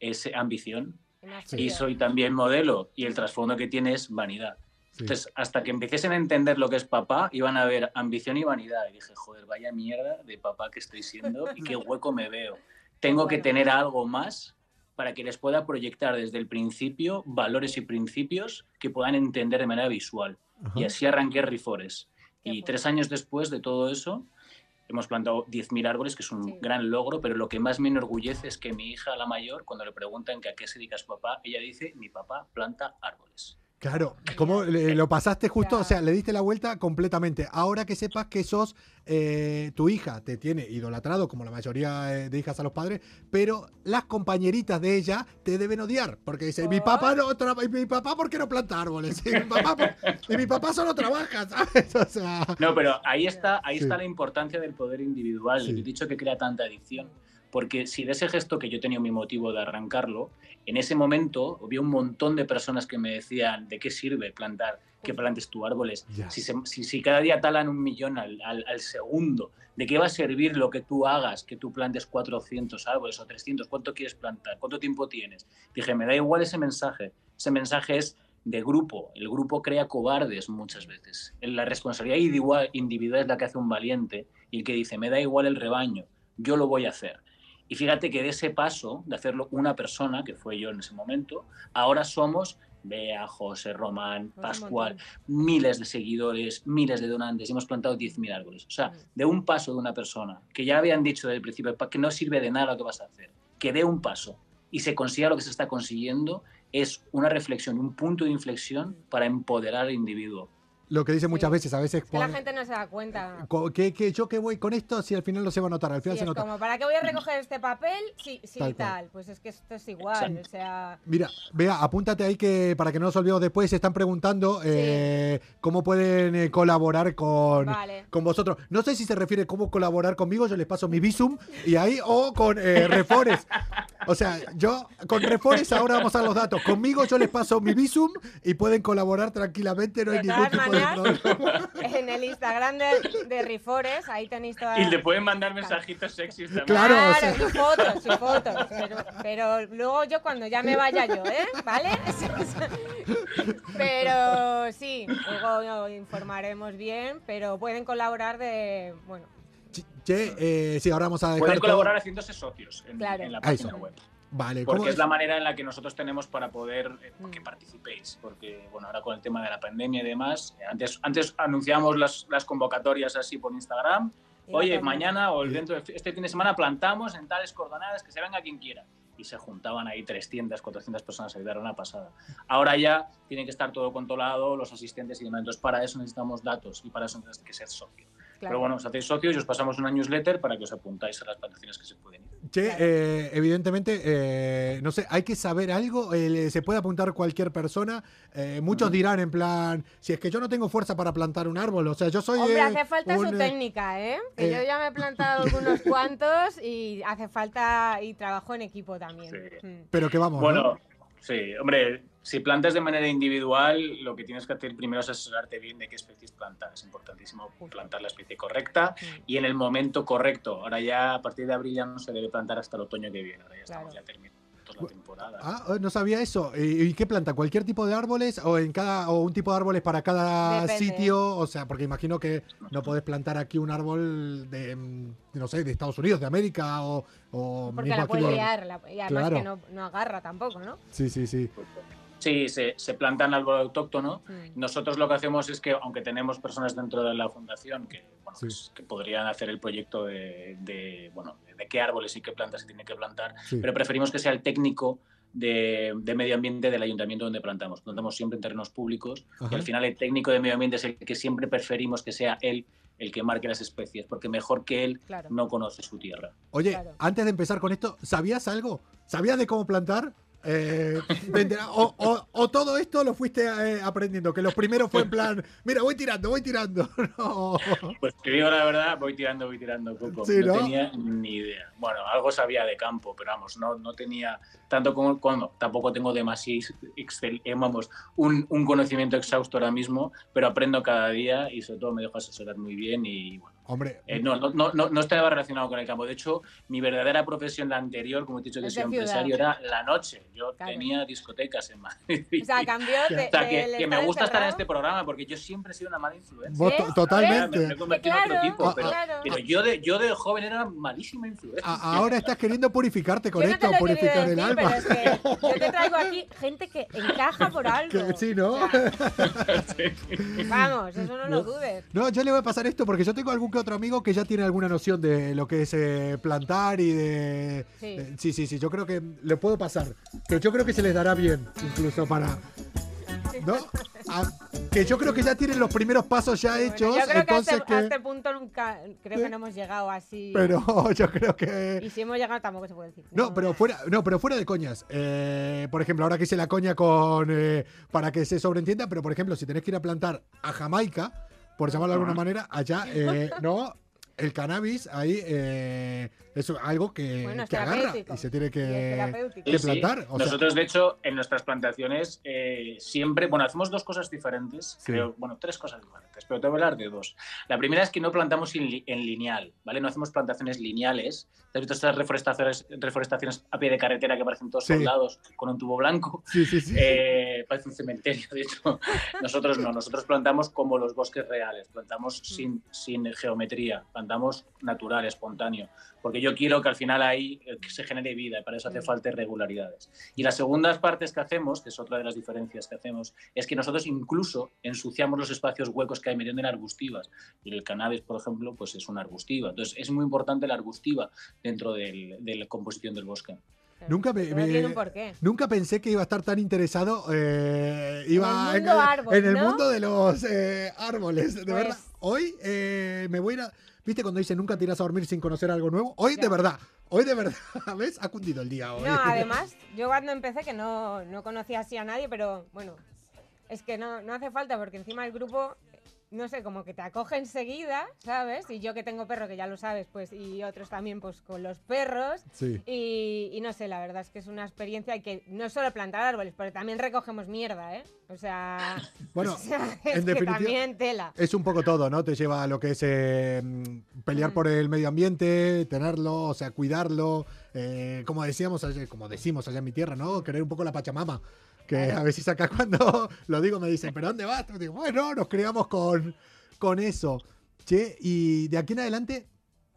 es ambición. Y soy también modelo y el trasfondo que tiene es vanidad. Entonces, hasta que empiecen a entender lo que es papá, iban a ver ambición y vanidad. Y dije, joder, vaya mierda de papá que estoy siendo y qué hueco me veo. Tengo que tener algo más para que les pueda proyectar desde el principio valores y principios que puedan entender de manera visual. Y así arranqué Rifores. Y tres años después de todo eso, hemos plantado 10.000 árboles, que es un gran logro, pero lo que más me enorgullece es que mi hija, la mayor, cuando le preguntan que a qué se dedica su papá, ella dice, mi papá planta árboles. Claro, ¿cómo le- lo pasaste justo? O sea, le diste la vuelta completamente. Ahora que sepas que sos, eh, tu hija te tiene idolatrado, como la mayoría eh, de hijas a los padres, pero las compañeritas de ella te deben odiar, porque dice, mi papá no mi papá, ¿por qué no planta árboles? Y mi papá, por- y mi papá solo trabaja, ¿sabes? O sea, No, pero ahí está, ahí Sí. está la importancia del poder individual, que he dicho que crea tanta adicción. Porque si de ese gesto que yo tenía mi motivo de arrancarlo, en ese momento había un montón de personas que me decían, ¿de qué sirve plantar? Que plantes tus árboles. Si, se- si- si cada día talan un millón al, al- al segundo, ¿de qué va a servir lo que tú hagas, que tú plantes 400 árboles o 300? ¿Cuánto quieres plantar? ¿Cuánto tiempo tienes? Dije, me da igual ese mensaje. Ese mensaje es de grupo. El grupo crea cobardes muchas veces. La responsabilidad individual, individual es la que hace un valiente y el que dice, me da igual el rebaño, yo lo voy a hacer. Y fíjate que de ese paso, de hacerlo una persona, que fue yo en ese momento, ahora somos Bea, José, Román, Pascual, miles de seguidores, miles de donantes, y hemos plantado 10.000 árboles. O sea, de un paso de una persona, que ya habían dicho desde el principio que no sirve de nada lo que vas a hacer, que dé un paso y se consiga lo que se está consiguiendo, es una reflexión, un punto de inflexión para empoderar al individuo. Lo que dice muchas veces, a veces... Que la gente no se da cuenta. que, que yo que voy con esto, si al final no se va a notar, al final Sí, se es nota. como, ¿para qué voy a recoger este papel? Sí, sí, Tal tal. Pues es que esto es igual, o sea... Mira, vea, apúntate ahí que para que no nos olvidemos después, se están preguntando eh, cómo pueden eh, colaborar con, Vale. con vosotros. No sé si se refiere cómo colaborar conmigo, yo les paso mi visum y ahí, o con eh, Refores. O sea, yo con Refores ahora vamos a los datos. Conmigo yo les paso mi visum y pueden colaborar tranquilamente, no hay ningún tipo de en el Instagram de, de Rifores, ahí tenéis todas... Y le pueden mandar mensajitos sexys también. Claro, o sea- y fotos, y fotos. Pero, pero luego yo cuando ya me vaya yo, ¿eh? ¿Vale? Pero sí, luego informaremos bien, pero pueden colaborar de... Bueno, Che, eh, sí, ahora vamos a dejar Pueden todo- colaborar haciéndose socios en, Claro. en la página web. Vale, ¿cómo Porque es es? la manera en la que nosotros tenemos para poder eh, Mm. que participéis. Porque, bueno, ahora con el tema de la pandemia y demás, eh, antes, antes anunciamos las, las convocatorias así por Instagram. Oye, mañana o dentro de este fin de semana plantamos en tales coordenadas que se venga quien quiera. Y se juntaban ahí 300, 400 personas a ayudar una pasada. Ahora ya tiene que estar todo controlado, los asistentes y demás. Entonces, para eso necesitamos datos y para eso necesitas que ser socio. Claro. Pero bueno, os hacéis socios y os pasamos una newsletter para que os apuntáis a las patrocinios que se pueden ir. Che, eh, evidentemente, eh, no sé, hay que saber algo, eh, se puede apuntar cualquier persona. eh, muchos dirán en plan, si es que yo no tengo fuerza para plantar un árbol, o sea, yo soy... Hombre, eh, hace falta un, su eh, técnica, ¿eh? Que eh, yo ya me he plantado algunos cuantos y hace falta y trabajo en equipo también. Sí. Mm. Pero que vamos, Bueno, ¿no? Sí, hombre, si plantas de manera individual, lo que tienes que hacer primero es asesorarte bien de qué especies plantar. Es importantísimo plantar la especie correcta Mm. y en el momento correcto. Ahora ya a partir de abril ya no se debe plantar hasta el otoño que viene. Ahora ya estamos Claro. ya terminando la temporada. Ah, oh, no sabía eso. ¿Y, qué planta? ¿Cualquier tipo de árboles o en cada o un tipo de árboles para cada Depende. sitio? O sea, porque imagino que no podés plantar aquí un árbol de, mm, no sé, de Estados Unidos, de América o, o Porque mismo la puede de- liar, la- y además Claro. que no, no agarra tampoco, ¿no? Sí, sí, sí. Sí, se, se plantan árbol autóctono. Mm. Nosotros lo que hacemos es que, aunque tenemos personas dentro de la fundación que, bueno, Sí. pues, que podrían hacer el proyecto de, de, bueno, de qué árboles y qué plantas se tiene que plantar, Sí. pero preferimos que sea el técnico de, de medio ambiente del ayuntamiento donde plantamos. Plantamos siempre en terrenos públicos Ajá. y al final el técnico de medio ambiente es el que siempre preferimos que sea él el que marque las especies, porque mejor que él Claro. no conoce su tierra. Oye, Claro. antes de empezar con esto, ¿sabías algo? ¿Sabías de cómo plantar? Eh, o, o- o todo esto lo fuiste eh, aprendiendo, que los primeros fue en plan, mira, voy tirando, voy tirando. No. Pues te digo la verdad, voy tirando, voy tirando, Coco. Sí, no, ¿no? tenía ni idea. Bueno, algo sabía de campo, pero vamos, no, no tenía tanto como, como tampoco tengo demasiado, excel- eh, vamos, un, un conocimiento exhausto ahora mismo, pero aprendo cada día y sobre todo me dejo asesorar muy bien y bueno. Hombre, eh, no, no, no, no, no estaba relacionado con el campo. De hecho, mi verdadera profesión, la anterior, como te he dicho que soy empresario, era la noche. Yo Claro. tenía discotecas en Madrid. O sea, cambió de, O sea, que, que me gusta estar en encerrado- este programa porque yo siempre he sido una mala influencia. to- totalmente. Me, me he convertido en otro Claro, tipo, Ah, pero, claro. pero yo, de, yo de joven era una malísima influencia. Ahora estás queriendo purificarte con Yo esto, te purificar querido el decir, alma. pero es que yo te traigo aquí gente que encaja por algo. Que sí, ¿no? O sea, vamos, eso no lo dudes. No, yo le voy a pasar esto porque yo tengo algún que otro amigo que ya tiene alguna noción de lo que es eh, plantar y de... Sí. eh, sí, sí, sí, yo creo que le puedo pasar. Que yo creo que se les dará bien, incluso para... ¿No? Ah, que yo creo que ya tienen los primeros pasos ya Bueno, hechos, yo creo que a entonces este, que... a este punto nunca, creo que no hemos llegado así. Pero yo creo que... Y si hemos llegado tampoco se puede decir. No, pero fuera, no, pero fuera de coñas. Eh, por ejemplo, ahora que hice la coña con eh, para que se sobreentienda, pero por ejemplo, si tenés que ir a plantar a Jamaica, por llamarlo de alguna manera, allá, eh, no, el cannabis ahí eh, es algo que, Bueno, es que agarra y se tiene que, que Sí, sí. plantar. O sea, Nosotros, de hecho, en nuestras plantaciones eh, siempre, bueno, hacemos dos cosas diferentes, Sí. creo, bueno, tres cosas diferentes, pero te voy a hablar de dos. La primera es que no plantamos en, li- en lineal, ¿vale? No hacemos plantaciones lineales. ¿Has visto estas reforestaciones, reforestaciones a pie de carretera que parecen todos Sí. soldados con un tubo blanco? sí, sí, sí. Eh, parece un cementerio, de hecho. Nosotros no, nosotros plantamos como los bosques reales, plantamos sin, sin geometría, plantamos natural, espontáneo, porque yo quiero que al final ahí eh, se genere vida y para eso hace Mm. falta irregularidades. Y las segundas partes que hacemos, que es otra de las diferencias que hacemos, es que nosotros incluso ensuciamos los espacios huecos que hay mediante en arbustivas. Y el cannabis, por ejemplo, pues es una arbustiva. Entonces es muy importante la arbustiva dentro del- de la composición del bosque. Nunca, me, me- nunca pensé que iba a estar tan interesado. eh, iba En el mundo árbol, en el ¿no? mundo de los eh, árboles. De Pues- verdad, hoy eh, me voy a ir a- ¿Viste cuando dice nunca tiras a dormir sin conocer algo nuevo? Hoy de verdad, hoy de verdad, ¿ves? Ha cundido el día hoy. No, además, yo cuando empecé, que no, no conocía así a nadie, pero bueno, es que no, no hace falta porque encima el grupo, no sé, como que te acoge enseguida, ¿sabes? Y yo que tengo perro, que ya lo sabes, pues, y otros también, pues, con los perros. Sí. Y, y no sé, la verdad es que es una experiencia y que no solo plantar árboles, porque también recogemos mierda, ¿eh? O sea, Bueno, o sea, en es que también tela. Es un poco todo, ¿no? Te lleva a lo que es eh, pelear por el medio ambiente, tenerlo, o sea, cuidarlo. eh, como decíamos, como decimos allá en mi tierra, ¿no? Querer un poco la Pachamama. Que a veces acá cuando lo digo me dicen, ¿pero dónde vas? Digo, bueno, nos criamos con, con eso. Che, y de aquí en adelante,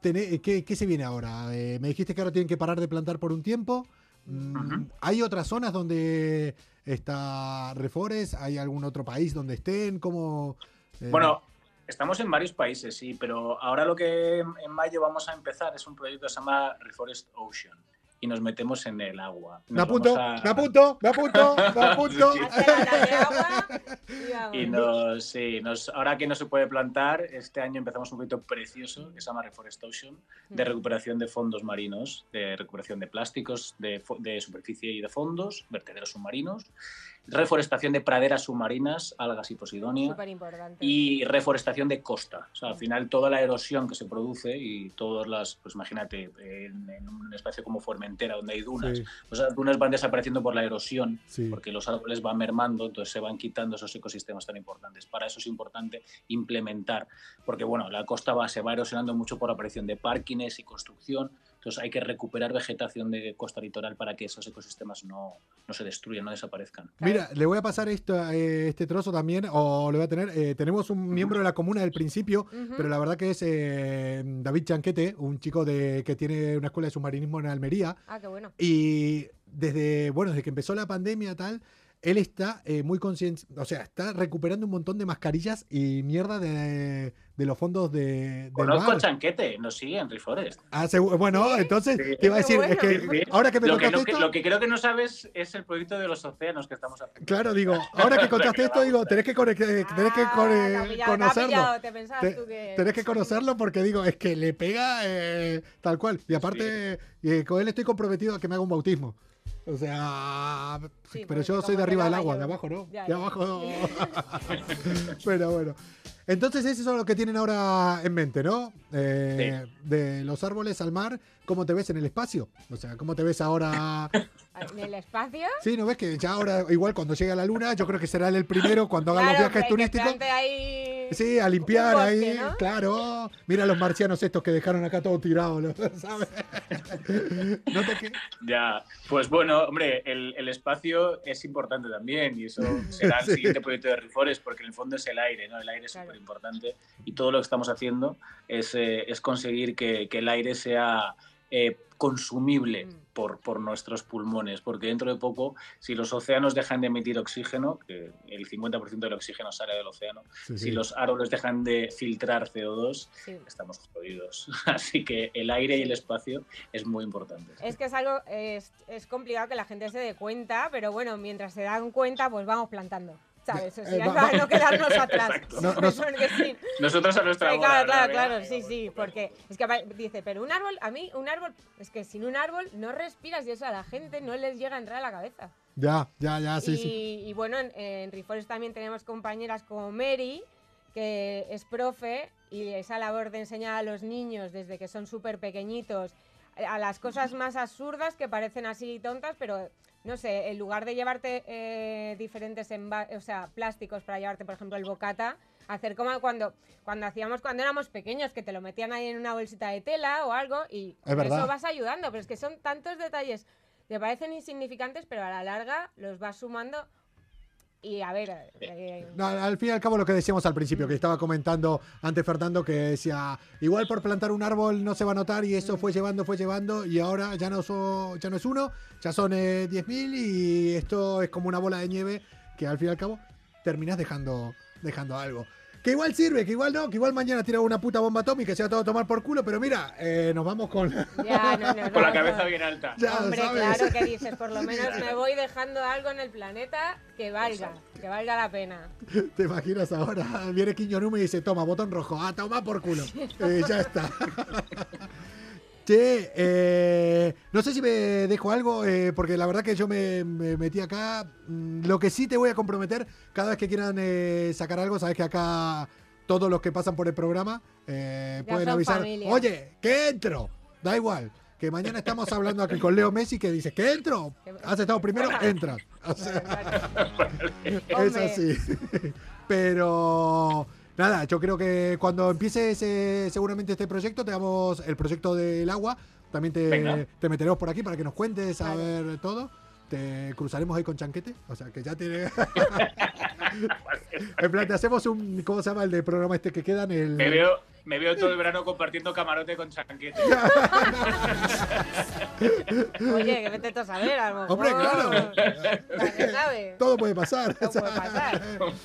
tené- ¿qué, qué se viene ahora? Eh, me dijiste que ahora tienen que parar de plantar por un tiempo. Mm, ¿Hay otras zonas donde está Reforest? ¿Hay algún otro país donde estén? ¿Cómo, eh, Bueno, estamos en varios países, sí, pero ahora lo que en mayo vamos a empezar es un proyecto que se llama Reforest Ocean y nos metemos en el agua. Me Nos apunto, vamos a- me apunto, me apunto, me apunto. Y nos, sí, nos, ahora que no se puede plantar, este año empezamos un proyecto precioso que se llama Reforestation, de recuperación de fondos marinos, de recuperación de plásticos de, de superficie y de fondos, vertederos submarinos, reforestación de praderas submarinas, algas y posidonia, y reforestación de costa. O sea, al final toda la erosión que se produce y todas las, pues imagínate, en, en un espacio como Formentera, donde hay dunas, Sí. pues las dunas van desapareciendo por la erosión, Sí. porque los árboles van mermando, entonces se van quitando esos ecosistemas tan importantes. Para eso es importante implementar, porque bueno, la costa va, se va erosionando mucho por la aparición de parkings y construcción, entonces hay que recuperar vegetación de costa litoral para que esos ecosistemas no, no se destruyan, no desaparezcan. Mira, le voy a pasar esto, eh, este trozo también, o lo voy a tener. eh, tenemos un miembro de la comuna del principio, pero la verdad que es eh, David Chanquete, un chico de, que tiene una escuela de submarinismo en Almería. Ah, qué bueno. Y desde, bueno, desde que empezó la pandemia tal, él está eh, muy consciente, o sea, está recuperando un montón de mascarillas y mierda de, de los fondos de, del Conozco mar. a Chanquete, nos sigue en Reforest. Ah, bueno, entonces Sí. te iba a decir, es que Sí, ahora que me lo, que, contaste lo, que, esto, lo que creo que no sabes es el proyecto de los océanos que estamos haciendo. claro, digo, ahora que contaste esto, digo, tenés que, tenés que Ah, con- eh, pillado, conocerlo. pillado, te pensabas Te- tú que- Tenés que conocerlo porque digo, es que le pega eh, tal cual. Y aparte, eh, con él estoy comprometido a que me haga un bautismo. O sea, Sí, pero yo soy de arriba del agua, yo- de abajo, ¿no? Ya, de ya. abajo. pero bueno. Entonces, eso es lo que tienen ahora en mente, ¿no? Eh, De los árboles al mar, ¿cómo te ves en el espacio? O sea, ¿cómo te ves ahora? ¿En el espacio? Sí, ¿no ves que ya ahora, igual cuando llegue a la luna, yo creo que será el primero cuando haga los Claro, viajes que- que turísticos? ahí Sí, a limpiar bosque, ahí, ¿no? claro. Mira los marcianos estos que dejaron acá todo tirado, ¿no? ¿sabes? No te Ya, pues bueno, hombre, el, el espacio es importante también y eso será el Sí. siguiente proyecto de Reforest porque en el fondo es el aire, ¿no? El aire es súper importante y todo lo que estamos haciendo es, eh, es conseguir que, que el aire sea eh, consumible Mm. por, por nuestros pulmones, porque dentro de poco, si los océanos dejan de emitir oxígeno, que el 50% del oxígeno sale del océano, Sí, si los árboles dejan de filtrar CO2, Sí. estamos jodidos. Así que el aire y el espacio es muy importante. Es que es algo, es, es complicado que la gente se dé cuenta, pero bueno, mientras se dan cuenta, pues vamos plantando. ¿Sabes? O sea, Eh, va- para va- no quedarnos atrás. Exacto. No, no- Porque sí. Nosotros a nuestra Sí, claro, claro, Venga, claro, sí, venga, sí, porque es que dice, pero un árbol, a mí un árbol, es que sin un árbol no respiras y eso a la gente no les llega a entrar a la cabeza. Ya, ya, ya, sí, y, sí. y bueno, en, en Reforest también tenemos compañeras como Mary, que es profe y esa labor de enseñar a los niños desde que son súper pequeñitos eh, a las cosas más absurdas que parecen así tontas, pero no sé, en lugar de llevarte eh, diferentes o sea, plásticos para llevarte, por ejemplo, el bocata, hacer como cuando, cuando hacíamos cuando éramos pequeños, que te lo metían ahí en una bolsita de tela o algo y eso vas ayudando, pero es que son tantos detalles que parecen insignificantes, pero a la larga los vas sumando y a ver... eh, No, al fin y al cabo lo que decíamos al principio, que estaba comentando antes Fernando que decía, igual por plantar un árbol no se va a notar y eso fue llevando, fue llevando y ahora ya no, so- ya no es uno, ya son eh, 10.000 y esto es como una bola de nieve que al fin y al cabo terminas dejando, dejando algo. Que igual sirve, que igual no, que igual mañana tira una puta bomba atómica y se va todo a tomar por culo, pero mira, eh, nos vamos con. Ya, no, no, Con la cabeza bien alta. Ya, Hombre, ¿sabes? claro que dices, por lo menos me voy dejando algo en el planeta que valga, que valga la pena. ¿Te imaginas ahora? Viene Quiñonume y dice, toma, botón rojo, ah, toma por culo. Eh, ya está. Che, eh, no sé si me dejo algo, eh, porque la verdad que yo me, me metí acá. Mm, Lo que sí te voy a comprometer, cada vez que quieran eh, sacar algo, sabes que acá todos los que pasan por el programa eh, pueden avisar, familia. oye, que entro. Da igual. Que mañana estamos hablando aquí con Leo Messi que dice, que entro. Has estado primero. O sea, es así. Pero nada, yo creo que cuando empiece ese- seguramente este proyecto, te damos el proyecto del agua. También te, te meteremos por aquí para que nos cuentes a ver todo. Te cruzaremos ahí con chanquete. O sea que ya tiene. en plan, te hacemos un. ¿Cómo se llama el de programa este que quedan? El. Me veo, me veo todo el verano compartiendo camarote con chanquete. Oye, que vete a saber, a lo mejor. Hombre, claro. Sabe. Todo puede pasar. Todo puede pasar.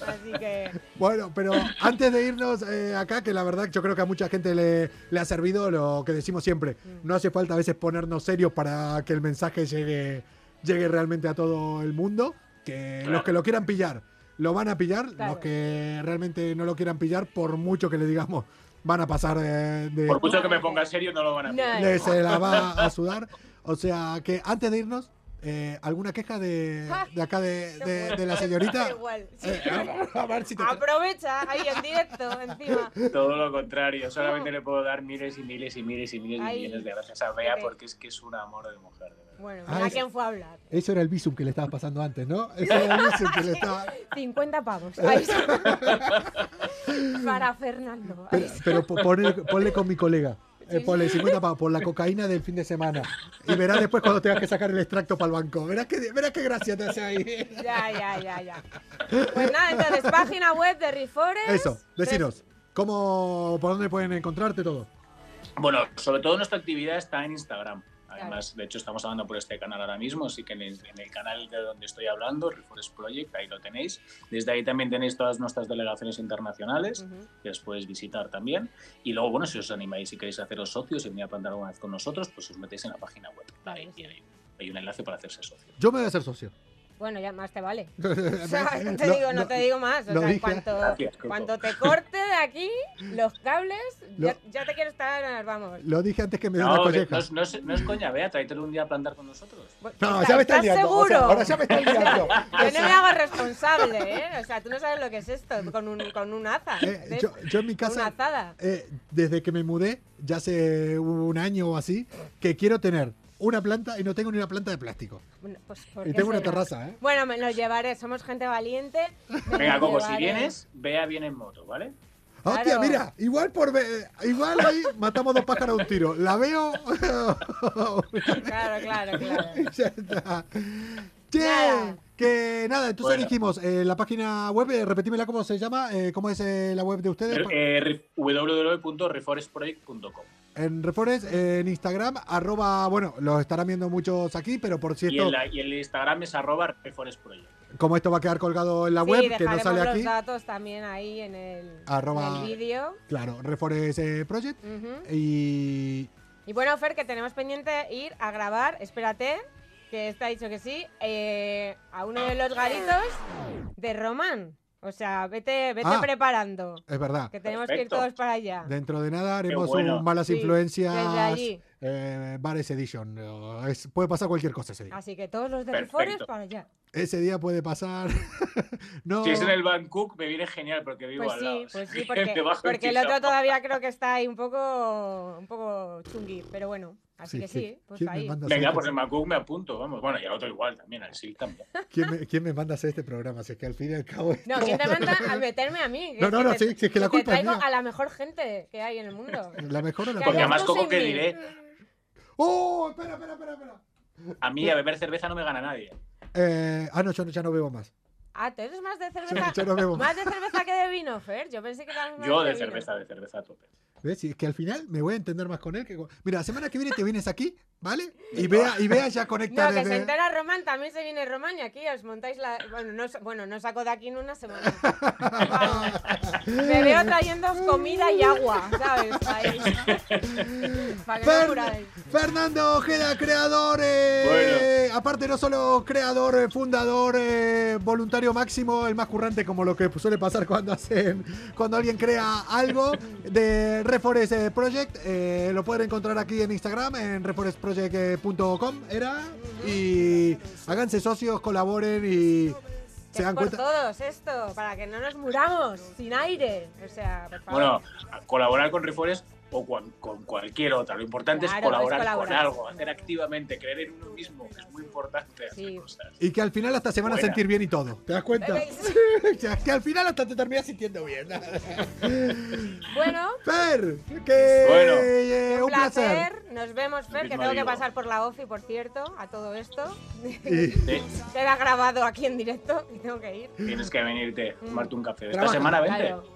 Así que. Bueno, pero antes de irnos eh, acá, que la verdad yo creo que a mucha gente le, le ha servido lo que decimos siempre. No hace falta a veces ponernos serios para que el mensaje llegue, llegue realmente a todo el mundo. Que los que lo quieran pillar, lo van a pillar. Claro. Los que realmente no lo quieran pillar, por mucho que le digamos, van a pasar eh, de... Por mucho que me ponga serio, no lo van a No. hacer. de- se la va a sudar. O sea que antes de irnos, eh, ¿alguna queja de, de acá de, de- de la señorita? Igual. sí. Eh, a ver si te... Aprovecha ahí en directo, encima. Todo lo contrario, solamente le puedo dar miles y miles y miles y miles y millones de gracias a Bea porque es que es un amor de mujer. Bueno, Ah, mira es- quién fue a hablar. Eso era el visum que le estabas pasando antes, ¿no? Eso era el visum que le estaba... 50 pavos. Ahí. Para Fernando. Pero, pero po- ponle, ponle con mi colega. Eh, ponle 50 pavos por la cocaína del fin de semana. Y verás después cuando tengas que sacar el extracto para el banco. Verás que, verás qué gracia te hace ahí. Ya, ya, ya, ya. Pues nada, entonces, página web de Reforest. Eso, decinos. ¿Cómo, por dónde pueden encontrarte todo? Bueno, sobre todo nuestra actividad está en Instagram. Además, de hecho, estamos hablando por este canal ahora mismo, así que en el, en el canal de donde estoy hablando, Reforest Project, ahí lo tenéis. Desde ahí también tenéis todas nuestras delegaciones internacionales, Ujú. que os podéis visitar también. Y luego, bueno, si os animáis y queréis haceros socios y venir a plantar alguna vez con nosotros, pues os metéis en la página web. Claro, Ahí, sí. hay, hay un enlace para hacerse socio. Yo me voy a hacer socio. Bueno, ya más te vale. O sea, no te Lo- digo, no lo- te digo más. O lo sea, dije. cuanto, Gracias, cuanto te corte de aquí los cables, Lo- ya, ya te quiero estar, vamos. Lo dije antes que me dio una No, colleja. no, es- no es, no es coña, Bea, tráetelo un día a plantar con nosotros. No, ¿Estás- ya me está estás liando. o sea, seguro? ahora ya me está liando. Yo no me hago responsable, ¿eh? O sea, tú no sabes lo que es esto con un, con un aza. Eh, yo, yo en mi Con una casa, azada. eh, desde que me mudé, ya hace un año o así, que quiero tener una planta y no tengo ni una planta de plástico. Bueno, pues, ¿por Y tengo una terraza, ¿eh? Bueno, me lo llevaré. Somos gente valiente. Venga, lo Coco, si vienes, Bea viene en moto, ¿vale? Hostia, Claro. mira, igual por ve- igual ahí matamos dos pájaros de un tiro. La veo. Claro, claro, claro. ya está. Che, Nada. que nada, entonces Bueno. dijimos, eh, la página web, eh, repetímela cómo se llama, eh, cómo es eh, la web de ustedes. Eh, re- www.reforestproject.com En Reforest, eh, en Instagram, arroba, bueno, los estarán viendo muchos aquí, pero por y, cierto, en la- y el Instagram es arroba reforestproject. como esto va a quedar colgado en la Sí, web, que no sale los aquí, datos también ahí en el, Arroba- en el vídeo. claro, Reforest eh, Project. Y Y bueno, Fer, que tenemos pendiente ir a grabar, espérate, que está dicho que sí, eh, a uno de los garitos de Román. O sea, vete, vete Ah. preparando, es verdad, que tenemos que ir Perfecto. todos para allá. dentro de nada haremos bueno. un Malas Sí, Influencias desde allí. eh, Bares Edition. Es- puede pasar cualquier cosa ese día. Así que todos los de Perfecto. Reforest para allá. Ese día puede pasar. no. Si es en el Bangkok, me viene genial porque vivo Pues al sí, lado. pues sí, porque, porque el otro todavía creo que está ahí un poco, un poco chungui, pero bueno, así Sí, que sí. pues ¿Quién me ahí. a Venga, hacer pues este- en Bangkok me apunto, vamos. Bueno, y al otro igual también, al SIL también. ¿Quién me, quién me manda a hacer este programa? Si es que al fin y al cabo. No, ¿quién te manda a meterme a mí? No, no, no, te- sí, sí, es que la te culpa es traigo mía. a la mejor gente que hay en el mundo. La mejor o la Que Porque además, sin que diré, ¡Oh! Espera, espera, espera, espera. a mí a beber cerveza no me gana nadie. Eh, ah, no, yo ya no bebo más. Ah, ¿tú eres más de cerveza? yo no bebo más. ¿Más de cerveza que de vino, Fer? Yo pensé que eras más Yo de vino. cerveza, de cerveza a tope. ¿Ves? Y es que al final me voy a entender más con él. Que con... Mira, la semana que viene te vienes aquí, ¿vale? Y vea, y vea ya conectar. No, que se entera Román, también se viene Román y aquí os montáis la. Bueno, no, bueno, no saco de aquí en una semana. Me veo trayendo comida y agua, ¿sabes? Ahí. Para que Fer- no muráis. Fernando Ojeda, creador, eh, aparte no solo creador, eh, fundador, eh, voluntario máximo, el más currante como lo que suele pasar cuando hacen, cuando alguien crea algo de Reforest eh, Project, eh, lo pueden encontrar aquí en Instagram, en reforestproject.com era, y háganse socios, colaboren y se Es dan por cuenta. todos esto, para que no nos muramos sin aire. O sea, por favor. Bueno, colaborar con Reforest o con cualquier otra. Lo importante Claro, es colaborar, es colaborar. con algo, hacer activamente, creer en uno mismo, que es muy importante hacer cosas. Y que al final hasta se van a sentir bien y todo. ¿Te das cuenta? Que al final hasta te terminas sintiendo bien. Bueno, Fer, que Bueno. eh, un un placer. placer. Nos vemos, Fer, que tengo que pasar por la OFI, por cierto, a todo esto. Y- Queda grabado aquí en directo y tengo que ir. Tienes que venirte, tomarte un café. Esta Trabaja. semana vente. Claro.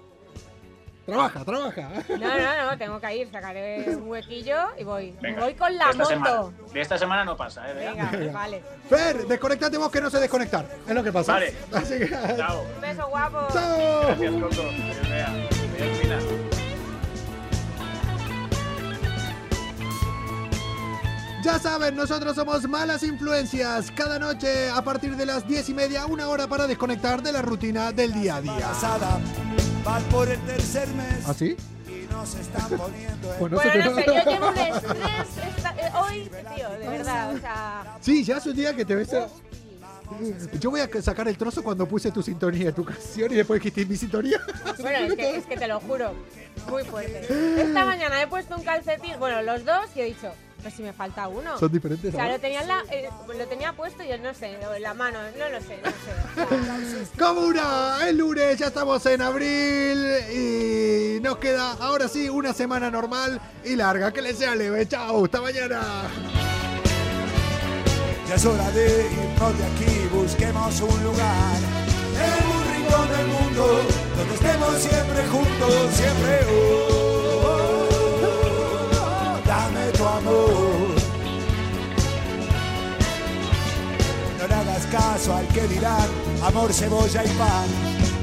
Trabaja, trabaja. No, no, no, tengo que ir, sacaré un huequillo y voy. Venga, voy con la de esta moto. Semana, de esta semana no pasa, ¿eh? Bea? Venga, vale. Fer, desconectate vos que no sé desconectar. Es lo que pasa. Vale. Así que. Chao. Un beso guapo. Chao. Gracias, Coco. Ya saben, nosotros somos malas influencias. Cada noche a partir de las diez y media, una hora para desconectar de la rutina del día a día. Van por el tercer mes ¿Ah, sí? y nos están poniendo en Bueno, Bueno, sé, yo llevo un estrés esta- eh, hoy, tío, de verdad, o sea... Sí, ya hace un día que te ves. Yo voy a sacar el trozo cuando puse tu sintonía, tu canción y después dijiste mi sintonía. Bueno, es que, es que te lo juro, muy fuerte. Esta mañana he puesto un calcetín, bueno, los dos, y he dicho, pues si me falta uno. Son diferentes, O sea, lo tenía, en la, eh, lo tenía puesto y yo no sé, en la mano, no lo sé, no sé. Comuna, el lunes ya estamos en abril y nos queda ahora sí una semana normal y larga. Que les sea leve. Chao, hasta mañana. Ya es hora de irnos de aquí, busquemos un lugar en un rincón del mundo donde estemos siempre juntos, siempre. oh, No le hagas caso al que dirán amor, cebolla y pan.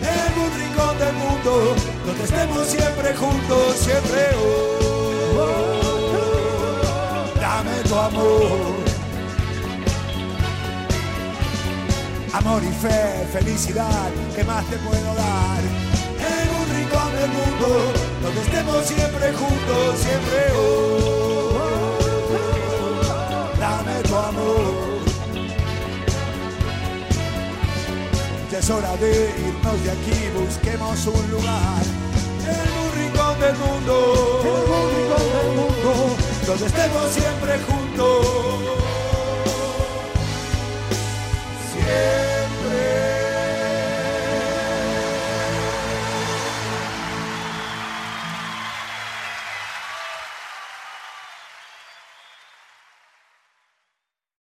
En un rincón del mundo donde estemos siempre juntos, siempre. oh, dame tu amor. Amor y fe, felicidad, ¿qué más te puedo dar? En un rincón del mundo, donde estemos siempre juntos, siempre. oh, amor. Ya es hora de irnos de aquí, busquemos un lugar. En un rincón del mundo, en un rincón del mundo, donde estemos siempre juntos. Siempre.